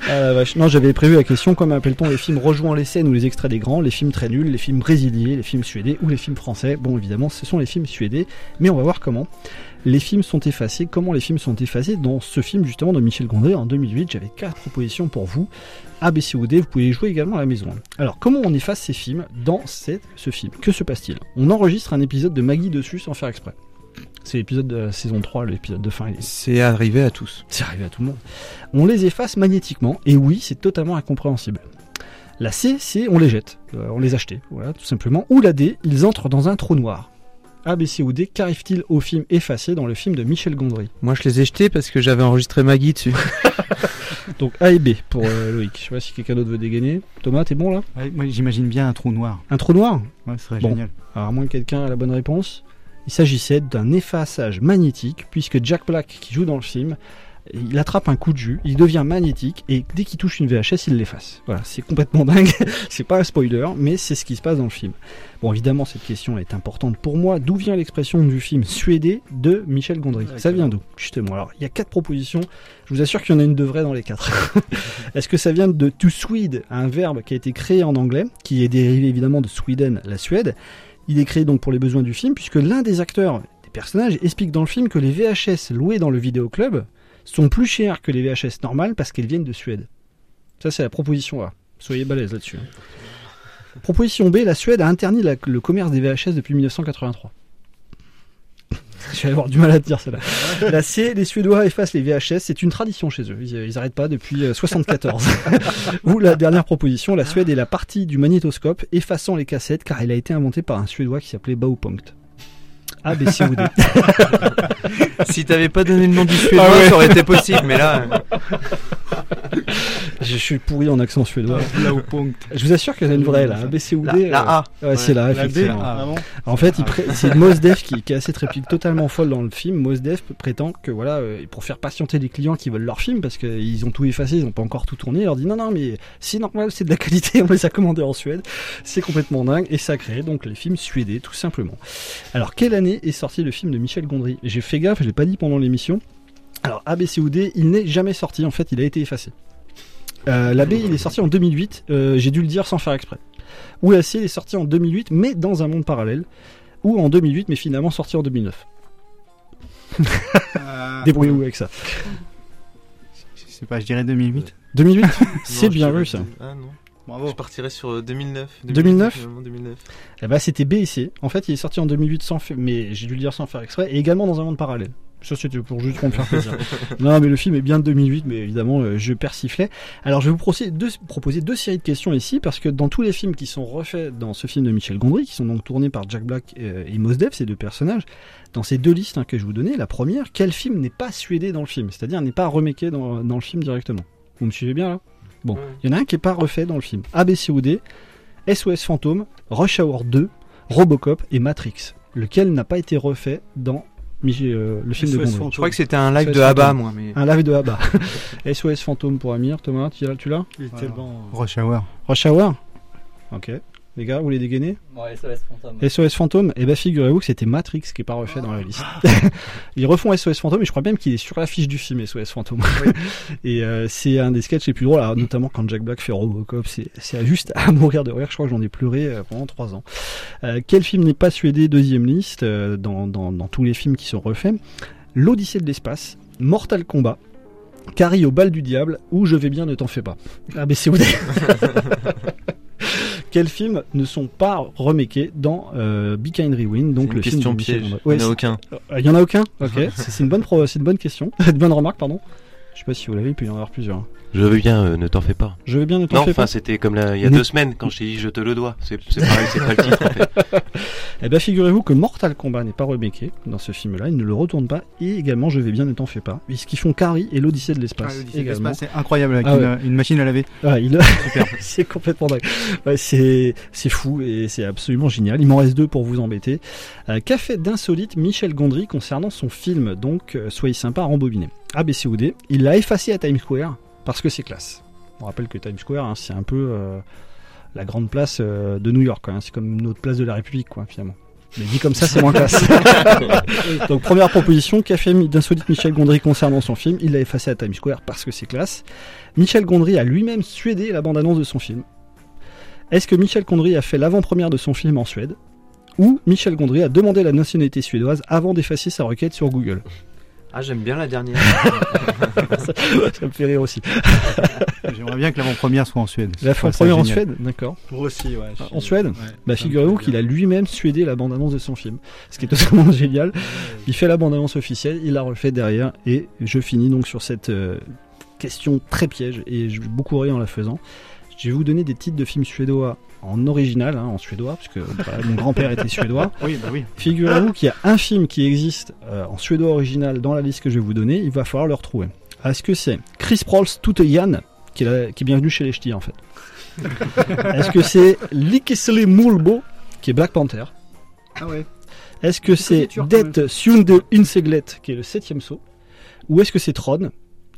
Ah. Non, j'avais prévu la question comment appelle-t-on les films rejoignant les scènes ou les extraits des grands, les films très nuls, les films brésiliens, les films suédés ou les films français? Bon, évidemment, ce sont les films suédés, mais on va voir comment. Les films sont effacés, comment les films sont effacés dans ce film justement de Michel Gondry en 2008. J'avais quatre propositions pour vous. A, B, C ou D, vous pouvez jouer également à la maison. Alors, comment on efface ces films dans cette- ce film? Que se passe-t-il? On enregistre un épisode de Maggie dessus sans faire exprès. C'est l'épisode de la saison 3, l'épisode de fin. C'est arrivé à tous. C'est arrivé à tout le monde. On les efface magnétiquement, et oui, c'est totalement incompréhensible. La C, c'est on les jette, Euh, on les achetait, voilà, tout simplement. Ou la D, ils entrent dans un trou noir. A, B, C ou D, qu'arrive-t-il au film effacé dans le film de Michel Gondry? Moi, je les ai jetés parce que j'avais enregistré Maggie dessus. Donc A et B pour euh, Loïc. Je sais pas si quelqu'un d'autre veut dégainer. Thomas, t'es bon là? Ouais, moi, j'imagine bien un trou noir. Un trou noir? Ouais, ce serait Bon. génial. Alors, à moins que quelqu'un ait la bonne réponse. Il s'agissait d'un effaçage magnétique, puisque Jack Black, qui joue dans le film, il attrape un coup de jus, il devient magnétique, et dès qu'il touche une VHS, il l'efface. Voilà, c'est complètement dingue. c'est pas un spoiler, mais c'est ce qui se passe dans le film. Bon, évidemment, cette question est importante pour moi. D'où vient l'expression du film suédé de Michel Gondry? Ça vient d'où Justement? Alors, il y a quatre propositions. Je vous assure qu'il y en a une de vraie dans les quatre. Est-ce que ça vient de to Swede, un verbe qui a été créé en anglais, qui est dérivé évidemment de Sweden, la Suède? Il est créé donc pour les besoins du film, puisque l'un des acteurs, des personnages, explique dans le film que les VHS loués dans le vidéoclub sont plus chers que les VHS normales parce qu'elles viennent de Suède. Ça, c'est la proposition A. Soyez balèze là-dessus. hein. Proposition B, la Suède a interdit le commerce des VHS depuis 1983. Je vais avoir du mal à te dire cela. La C, les Suédois effacent les VHS, c'est une tradition chez eux. Ils, ils arrêtent pas depuis euh, 74. Ou la dernière proposition, la Suède est la partie du magnétoscope effaçant les cassettes car elle a été inventée par un Suédois qui s'appelait Baupunkt. A, B, C ou D. si t'avais pas donné le nom du Suédois, Ah ouais. ça aurait été possible, mais là. euh, Je suis pourri en accent suédois. Punkt. Je vous assure que c'est une vraie là. Ou La- D. la euh, A. Ouais, c'est la A, effectivement. ah En fait, pré- c'est Mos Def qui, qui est assez trépique, totalement folle dans le film. Mos Def prétend que voilà, euh, pour faire patienter les clients qui veulent leur film, parce qu'ils ont tout effacé, ils n'ont pas encore tout tourné, il leur dit non, non, mais c'est normal, c'est de la qualité, on les a commandés en Suède. C'est complètement dingue, et ça a créé donc les films suédés, tout simplement. Alors, quelle année est sorti le film de Michel Gondry? J'ai fait gaffe, je l'ai pas dit pendant l'émission. Alors, ABCOD, il n'est jamais sorti, en fait, il a été effacé. Euh, la B, il est sorti en 2008, euh, j'ai dû le dire sans faire exprès. Ou la C, il est sorti en 2008, mais dans un monde parallèle. Ou en 2008, mais finalement sorti en 2009. Débrouillez-vous avec ça. Je sais pas, je dirais 2008. 2008 Non, C'est bien vu ça. Ah non. Bravo. Je partirais sur euh, 2009. 2009 finalement, 2009. Eh ben, c'était B et C. En fait, il est sorti en 2008 sans mais j'ai dû le dire sans faire exprès, et également dans un monde parallèle. Ça, c'était pour juste pour me faire plaisir. non, mais le film est bien de 2008, mais évidemment, euh, je persiflais. Alors, je vais vous proposer deux, proposer deux séries de questions ici, parce que dans tous les films qui sont refaits dans ce film de Michel Gondry, qui sont donc tournés par Jack Black euh, et Mos Def, ces deux personnages, dans ces deux listes hein, que je vous donnais, la première, quel film n'est pas suédé dans le film? C'est-à-dire n'est pas remaké dans, dans le film directement. Vous me suivez bien là? Bon, il y en a un qui est pas refait dans le film. ABC ou D, SOS Fantôme, Rush Hour 2, Robocop et Matrix. Lequel n'a pas été refait dans euh, le film de Gondry Fantôme. Je crois que c'était un live SOS de ABBA, moi, mais- Un live de ABBA. SOS Fantôme pour Amir, Thomas, tu l'as tu l'as Il est tellement- Rush Hour. Rush Hour? Ok. Les gars, vous les dégainez SOS Fantôme. SOS Fantôme, et ben figurez-vous que c'était Matrix qui est pas refait dans la liste. Ils refont SOS Fantôme et je crois même qu'il est sur la fiche du film SOS Fantôme. et euh, c'est un des sketchs les plus drôles, alors, notamment quand Jack Black fait Robocop, c'est juste à mourir de rire. Je crois que j'en ai pleuré euh, pendant trois ans. Euh, quel film n'est pas suédé Deuxième liste euh, dans, dans, dans tous les films qui sont refaits? L'Odyssée de l'espace, Mortal Kombat. Carrie au bal du diable ou Je vais bien, ne t'en fais pas. Ah, mais c'est où Quels films ne sont pas remakés dans euh, Be Kind Rewind, donc une le film question de Michel piège. Gondry. Il y en a aucun. Euh, Il y en a aucun Ok, c'est c'est une bonne pro- c'est une bonne question, une bonne remarque, pardon. Je sais pas si vous l'avez, il peut y en avoir plusieurs. Je veux bien, euh, ne t'en fais pas. Je veux bien, ne t'en non, fais enfin, pas. c'était comme la- il y a Ne- deux semaines quand je t'ai dit je te le dois. C'est pareil, c'est pas le titre en fait. Eh bien, figurez-vous que Mortal Kombat n'est pas remaké dans ce film-là, il ne le retourne pas, et également Je vais bien, ne t'en fais pas, puisqu'ils font Carrie et l'Odyssée de l'espace. Ah, l'Odyssée de également. l'espace, c'est incroyable, avec Ah une, ouais. une machine à laver. Ah, il... c'est complètement dingue. Ouais, c'est c'est fou et c'est absolument génial. Il m'en reste deux pour vous embêter. Euh, Qu'a fait d'insolite Michel Gondry concernant son film? Donc euh, Soyez sympa à rembobiner. ABC ou D, il l'a effacé à Times Square parce que c'est classe. On rappelle que Times Square, hein, c'est un peu euh, la grande place euh, de New York. hein. C'est comme notre place de la République, quoi, finalement. Mais dit comme ça, c'est moins classe. Donc première proposition, qu'a fait d'insolite Michel Gondry concernant son film Il l'a effacé à Times Square parce que c'est classe. Michel Gondry a lui-même suédé la bande-annonce de son film. Est-ce que Michel Gondry a fait l'avant-première de son film en Suède? Ou Michel Gondry a demandé la nationalité suédoise avant d'effacer sa requête sur Google? Ah, j'aime bien la dernière. ça, ça me fait rire aussi. J'aimerais bien que l'avant-première soit en Suède. La Je trouve ça première en. Suède, d'accord. Moi aussi, ouais. Ah, En Suède ouais, Bah figurez-vous qu'il a lui-même suédé la bande-annonce de son film. Ce qui est totalement génial. Il fait la bande-annonce officielle, il la refait derrière et je finis donc sur cette euh, question très piège et je vais beaucoup rire en la faisant. Je vais vous donner des titres de films suédois en original, hein, en suédois, parce que bah, mon grand-père était suédois. Oui, bah oui. Figurez-vous qu'il y a un film qui existe euh, en suédois original dans la liste que je vais vous donner, il va falloir le retrouver. Est-ce que c'est Chris Prolls Toute Yann, qui est, la- qui est bienvenu chez les ch'tis en fait? Est-ce que c'est Likisli Mulbo, qui est Black Panther? Ah ouais. Est-ce que c'est Det Sunde Inseglet, qui est le septième saut? Ou est-ce que c'est Tron,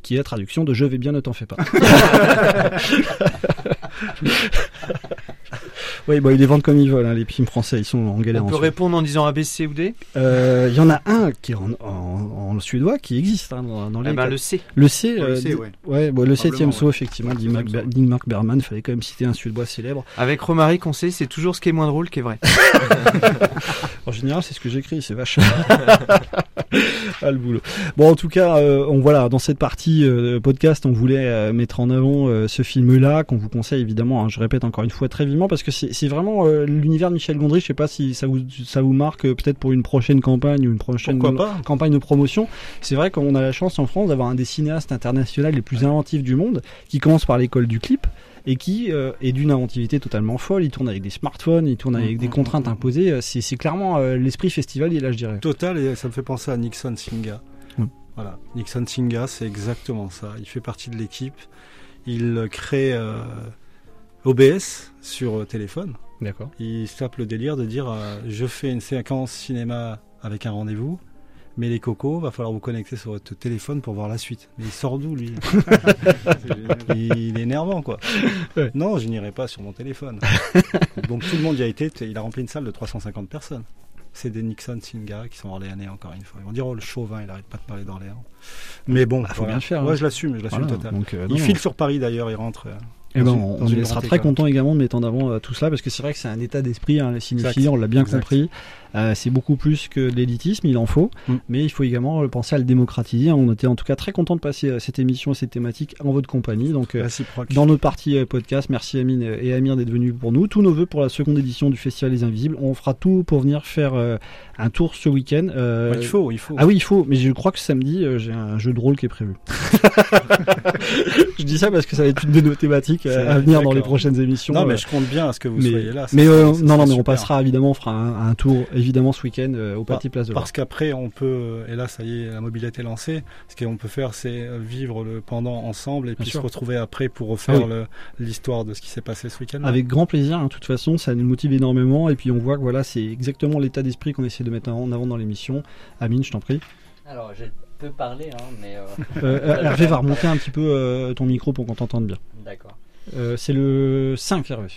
qui est la traduction de Je vais bien, ne t'en fais pas Oui, bon, ils les vendent comme ils veulent, hein, les films français, ils sont en galère. On peut répondre en disant ABC ou D? Euh, Il y en a un qui est en, en- en suédois qui existe hein, dans, dans les. Eh ben, le C. Le C, Oh, le euh, C, di- ouais. bon, le septième saut, ouais. effectivement, d'Ingmar Ber- d'Ingmar Bergman, fallait quand même citer un suédois célèbre. Avec Romaric, on sait, c'est toujours ce qui est moins drôle qui est vrai. En général, c'est ce que j'écris, c'est vache. ah, le boulot. Bon, en tout cas, euh, on voilà, dans cette partie euh, podcast, on voulait euh, mettre en avant euh, ce film-là, qu'on vous conseille évidemment. hein, je répète encore une fois très vivement parce que c'est c'est vraiment euh, l'univers de Michel Gondry. Je sais pas si ça vous ça vous marque euh, peut-être pour une prochaine campagne ou une prochaine campagne de promotion. C'est vrai qu'on a la chance en France d'avoir un des cinéastes internationaux les plus inventifs du monde, qui commence par l'école du clip et qui euh, est d'une inventivité totalement folle. Il tourne avec des smartphones, il tourne avec des contraintes imposées. Euh, C'est clairement l'esprit festival, là, je dirais. Total, et ça me fait penser à Nixon Singa. Voilà, Nixon Singa, c'est exactement ça. Il fait partie de l'équipe. Il crée OBS sur euh, téléphone. D'accord. Il se tape le délire de dire euh, je fais une séquence cinéma avec un rendez-vous, mais les cocos, va falloir vous connecter sur votre téléphone pour voir la suite. Mais il sort d'où lui il, il est énervant quoi. Non, je n'irai pas sur mon téléphone. Donc tout le monde y a été. Il a rempli une salle de 350 personnes. C'est des Nixon Singa qui sont orléanais encore une fois. Ils vont dire oh le chauvin, il arrête pas de parler d'Orléans. Mais bon, Bah, faut voilà. bien le faire, Moi hein. je l'assume, je l'assume Voilà, totalement. euh, il file sur Paris d'ailleurs, il rentre. euh, Eh ben, on, on sera très école. content également de mettre en avant euh, tout ça parce que c'est vrai que c'est un état d'esprit, hein, les cinéphiles, on l'a bien Exact. compris. Euh, c'est beaucoup plus que de l'élitisme, il en faut, Mm. mais il faut également euh, penser à le démocratiser. On était en tout cas très content de passer euh, cette émission et cette thématique en votre compagnie. Donc, dans notre partie podcast, merci Amine et Amir d'être venus pour nous. Tous nos voeux pour la seconde édition du Festival Les Invisibles. On fera tout pour venir faire un tour ce week-end. Euh, Ouais, il faut, il faut. Ah oui, il faut, mais je crois que samedi, j'ai un jeu de rôle qui est prévu. je dis ça parce que ça va être une de nos thématiques à venir dans les prochaines émissions. Non, mais je compte bien à ce que vous mais, soyez là. ça Mais euh, non, non, mais on passera évidemment, on fera un, un tour évidemment ce week-end euh, au Par- Petit Place de Parce qu'après, on peut, et là, ça y est, la mobilité est lancée. Ce qu'on peut faire, c'est vivre le pendant ensemble et puis sûr. se retrouver après pour refaire Ah oui. le- l'histoire de ce qui s'est passé ce week-end. Avec grand plaisir, hein, de toute façon, ça nous motive énormément et puis on voit que voilà, c'est exactement l'état d'esprit qu'on essaie de mettre en avant dans l'émission. Amine, je t'en prie. Alors, je peux parler, hein, mais. euh, Euh, Hervé va remonter un petit peu euh, ton micro pour qu'on t'entende bien. D'accord. Euh, c'est le 5 Hervé.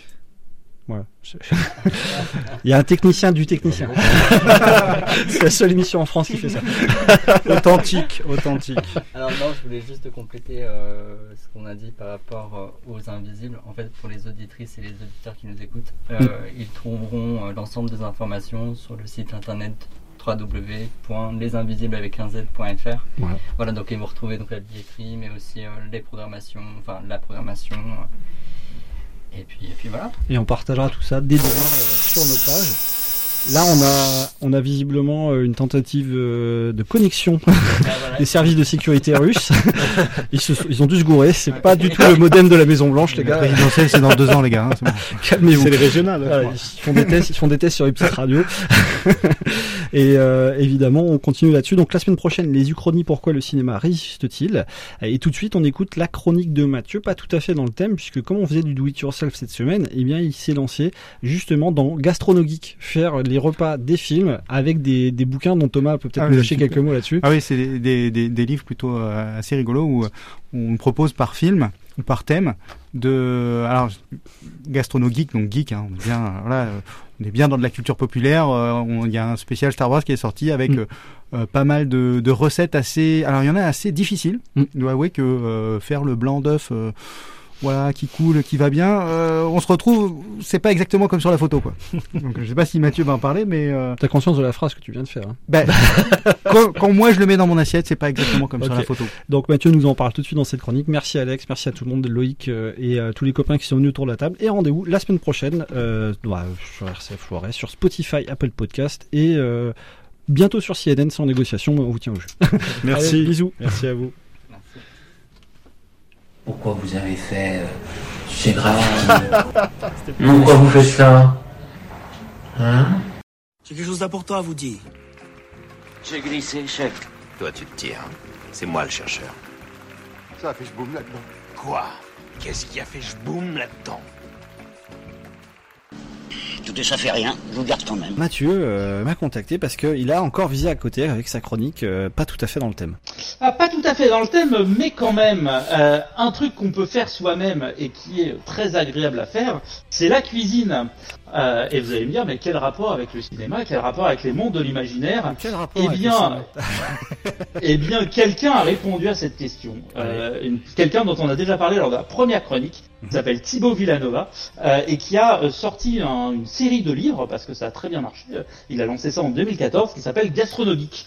Voilà. Il y a un technicien du technicien. c'est la seule émission en France qui fait ça. authentique, authentique. Alors non, je voulais juste compléter euh, ce qu'on a dit par rapport euh, aux invisibles. En fait, pour les auditrices et les auditeurs qui nous écoutent, euh, Mm. ils trouveront euh, l'ensemble des informations sur le site internet www.lesinvisibles avec un z.fr. Voilà. Voilà, donc ils vont retrouver donc la billetterie, mais aussi euh, les programmations, enfin la programmation. Et puis, et puis voilà. Et on partagera tout ça dès demain euh, sur nos pages. Là, on a, on a visiblement euh, une tentative euh, de connexion des services de sécurité russes. Ils, se, ils ont dû se gourer. C'est pas du tout le modem de la Maison Blanche, les La gars. présidentielle, c'est dans deux ans, les gars, hein, bon. Calmez-vous. C'est les régionales, Voilà, crois. ils font des tests, ils font des tests sur les petites radios. Et euh, évidemment, on continue là-dessus. Donc la semaine prochaine, les uchronies, pourquoi le cinéma résiste-t-il? Et tout de suite, on écoute la chronique de Mathieu, pas tout à fait dans le thème, puisque comme on faisait du do-it-yourself cette semaine, eh bien, il s'est lancé justement dans Gastronogeek, faire les repas des films avec des, des bouquins dont Thomas peut peut-être Ah nous lâcher quelques mots là-dessus. Ah oui, c'est des, des, livres plutôt euh, assez rigolos où on propose par film ou par thème de alors gastrono geek donc geek hein, on est bien voilà on est bien dans de la culture populaire euh, il y a un spécial Star Wars qui est sorti avec Mm. euh, euh, pas mal de, de recettes assez alors il y en a assez difficiles Mm. je dois avouer que euh, faire le blanc d'œuf euh, voilà qui coule qui va bien euh, on se retrouve c'est pas exactement comme sur la photo quoi donc je sais pas si Mathieu va en parler mais euh, T'as conscience de la phrase que tu viens de faire. hein ben, quand, quand moi je le mets dans mon assiette, c'est pas exactement comme sur la photo. Donc Mathieu nous en parle tout de suite dans cette chronique. Merci Alex, merci à tout le monde, Loïc euh, et à tous les copains qui sont venus autour de la table. Et rendez-vous la semaine prochaine euh, bah, sur RCF Loiret, sur Spotify, Apple Podcast et euh, bientôt sur CNN sans négociation. On vous tient au jeu. Merci. Allez, bisous. Merci à vous. Pourquoi vous avez fait euh, ces graffitis Pourquoi vous faites ça Hein J'ai quelque chose d'important à vous dire. J'ai glissé, chef. Toi, tu te tires. C'est moi le chercheur. Ça a fait je boum là-dedans. Quoi? Qu'est-ce qui a fait je boum là-dedans? Écoutez, ça fait rien, je vous garde quand même. Mathieu euh, m'a contacté parce qu'il a encore visé à côté avec sa chronique euh, pas tout à fait dans le thème. Ah, pas tout à fait dans le thème, mais quand même, euh, un truc qu'on peut faire soi-même et qui est très agréable à faire, c'est la cuisine. Euh, et vous allez me dire, mais quel rapport avec le cinéma Quel rapport avec les mondes de l'imaginaire Quel rapport Eh bien, eh bien, quelqu'un a répondu à cette question. Euh, une- quelqu'un dont on a déjà parlé lors de la première chronique, qui s'appelle Thibaut Villanova, euh, et qui a sorti un- une série de livres, parce que ça a très bien marché. Il a lancé ça en 2014, qui s'appelle Gastronomique.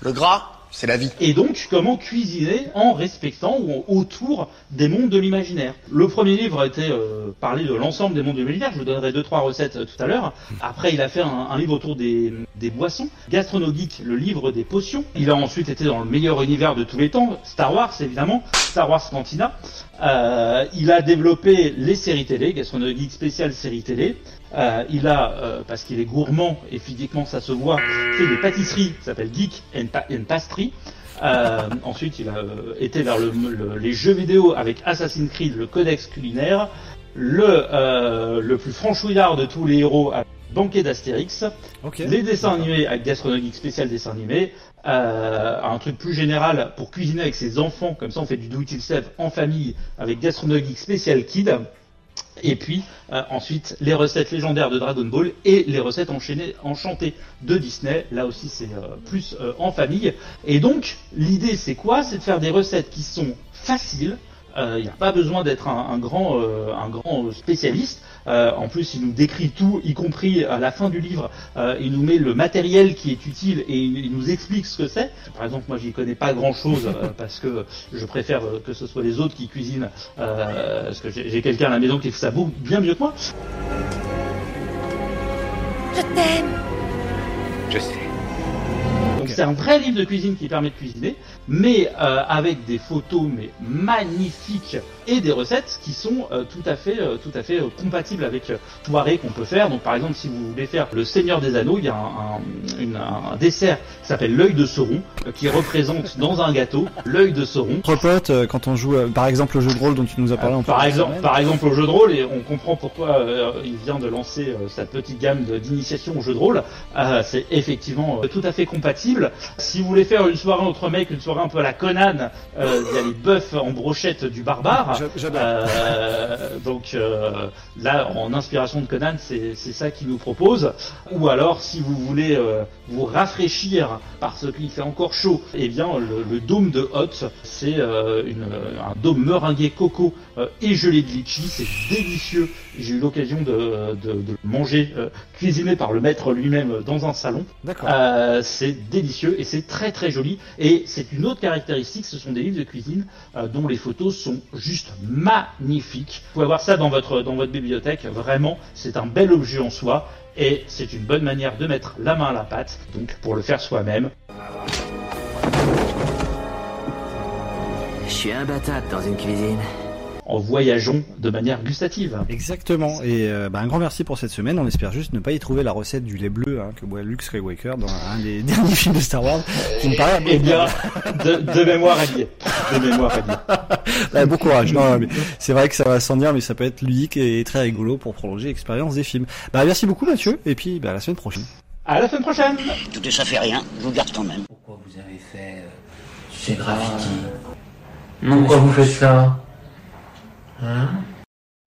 Le gras, c'est la vie. Et donc, comment cuisiner en respectant ou autour des mondes de l'imaginaire? Le premier livre a été euh, parlé de l'ensemble des mondes de l'imaginaire. Je vous donnerai deux trois recettes euh, tout à l'heure. Après, il a fait un, un livre autour des, des boissons. Gastronogeek, le livre des potions. Il a ensuite été dans le meilleur univers de tous les temps, Star Wars évidemment, Star Wars Cantina. Euh, il a développé les séries télé, Gastronogeek spécial séries télé. Euh, il a, euh, parce qu'il est gourmand et physiquement ça se voit, fait des pâtisseries, qui s'appelle Geek and, Pa- and Pastry. Euh, ensuite, il a été vers le- le- les jeux vidéo avec Assassin's Creed, le codex culinaire, le, le plus franchouillard de tous les héros avec Banquet d'Astérix, les dessins animés avec Gastronomique spécial dessin animé, euh, un truc plus général pour cuisiner avec ses enfants, comme ça on fait du do it yourself en famille avec Gastronomique spécial kid. Et puis euh, ensuite les recettes légendaires de Dragon Ball et les recettes enchaînées, enchantées de Disney. Là aussi c'est euh, plus euh, en famille. Et donc l'idée c'est quoi? C'est de faire des recettes qui sont faciles. Il n'y a pas besoin d'être un, un grand, euh, un grand spécialiste. Euh, en plus, il nous décrit tout, y compris à la fin du livre. euh, il nous met le matériel qui est utile et il, nous explique ce que c'est. Par exemple, moi, j'y connais pas grand-chose euh, parce que je préfère euh, que ce soit les autres qui cuisinent. euh, parce que j'ai quelqu'un à la maison qui fait ça beau- bien mieux que moi. Je t'aime. Je sais. Donc c'est un vrai livre de cuisine qui permet de cuisiner, mais euh, avec des photos mais magnifiques et des recettes qui sont euh, tout à fait, euh, tout à fait euh, compatibles avec soirée qu'on peut faire. Donc par exemple, si vous voulez faire le Seigneur des Anneaux, il y a un, un- une- un dessert qui s'appelle l'œil de Sauron, qui représente dans un gâteau l'œil de Sauron. Euh, quand on joue, par exemple, au jeu de rôle dont tu nous as parlé en Par exemple, semaine. par exemple au jeu de rôle, et on comprend pourquoi il vient de lancer sa petite gamme d'initiation au jeu de rôle. C'est effectivement tout à fait compatible. Si vous voulez faire une soirée entre mecs, une soirée un peu à la Conan, il y a les bœufs en brochette du barbare. Euh, donc euh, là, en inspiration de Conan, c'est ça qu'il nous propose. Ou alors, si vous voulez euh, vous rafraîchir parce qu'il fait encore chaud, eh bien le, le dôme de Hot, c'est un dôme meringué coco et gelé de litchi, c'est délicieux. J'ai eu l'occasion de, de, de le manger cuisiné par le maître lui-même dans un salon. D'accord. Euh, c'est délicieux et c'est très très joli. Et c'est une autre caractéristique, ce sont des livres de cuisine euh, dont les photos sont juste magnifiques. Vous pouvez avoir ça dans votre dans votre bibliothèque. Vraiment, c'est un bel objet en soi. Et c'est une bonne manière de mettre la main à la pâte, donc pour le faire soi-même. Je suis imbattable dans une cuisine. En voyageant de manière gustative. Exactement. Et euh, bah, un grand merci pour cette semaine. On espère juste ne pas y trouver la recette du lait bleu hein, que boit Luke Skywalker dans un des derniers films de Star Wars. Qui me paraît Eh bien, de, de mémoire, est. De mémoire. Ouais, bon courage. Non, non, mais c'est vrai que ça va sans dire, mais ça peut être ludique et très rigolo pour prolonger l'expérience des films. Bah, merci beaucoup, Mathieu. Et puis, bah, à la semaine prochaine. À la semaine prochaine. Tout ça fait rien, je vous garde quand même. Pourquoi vous avez fait euh, ces graffitis? Pourquoi vous faites ça? Hein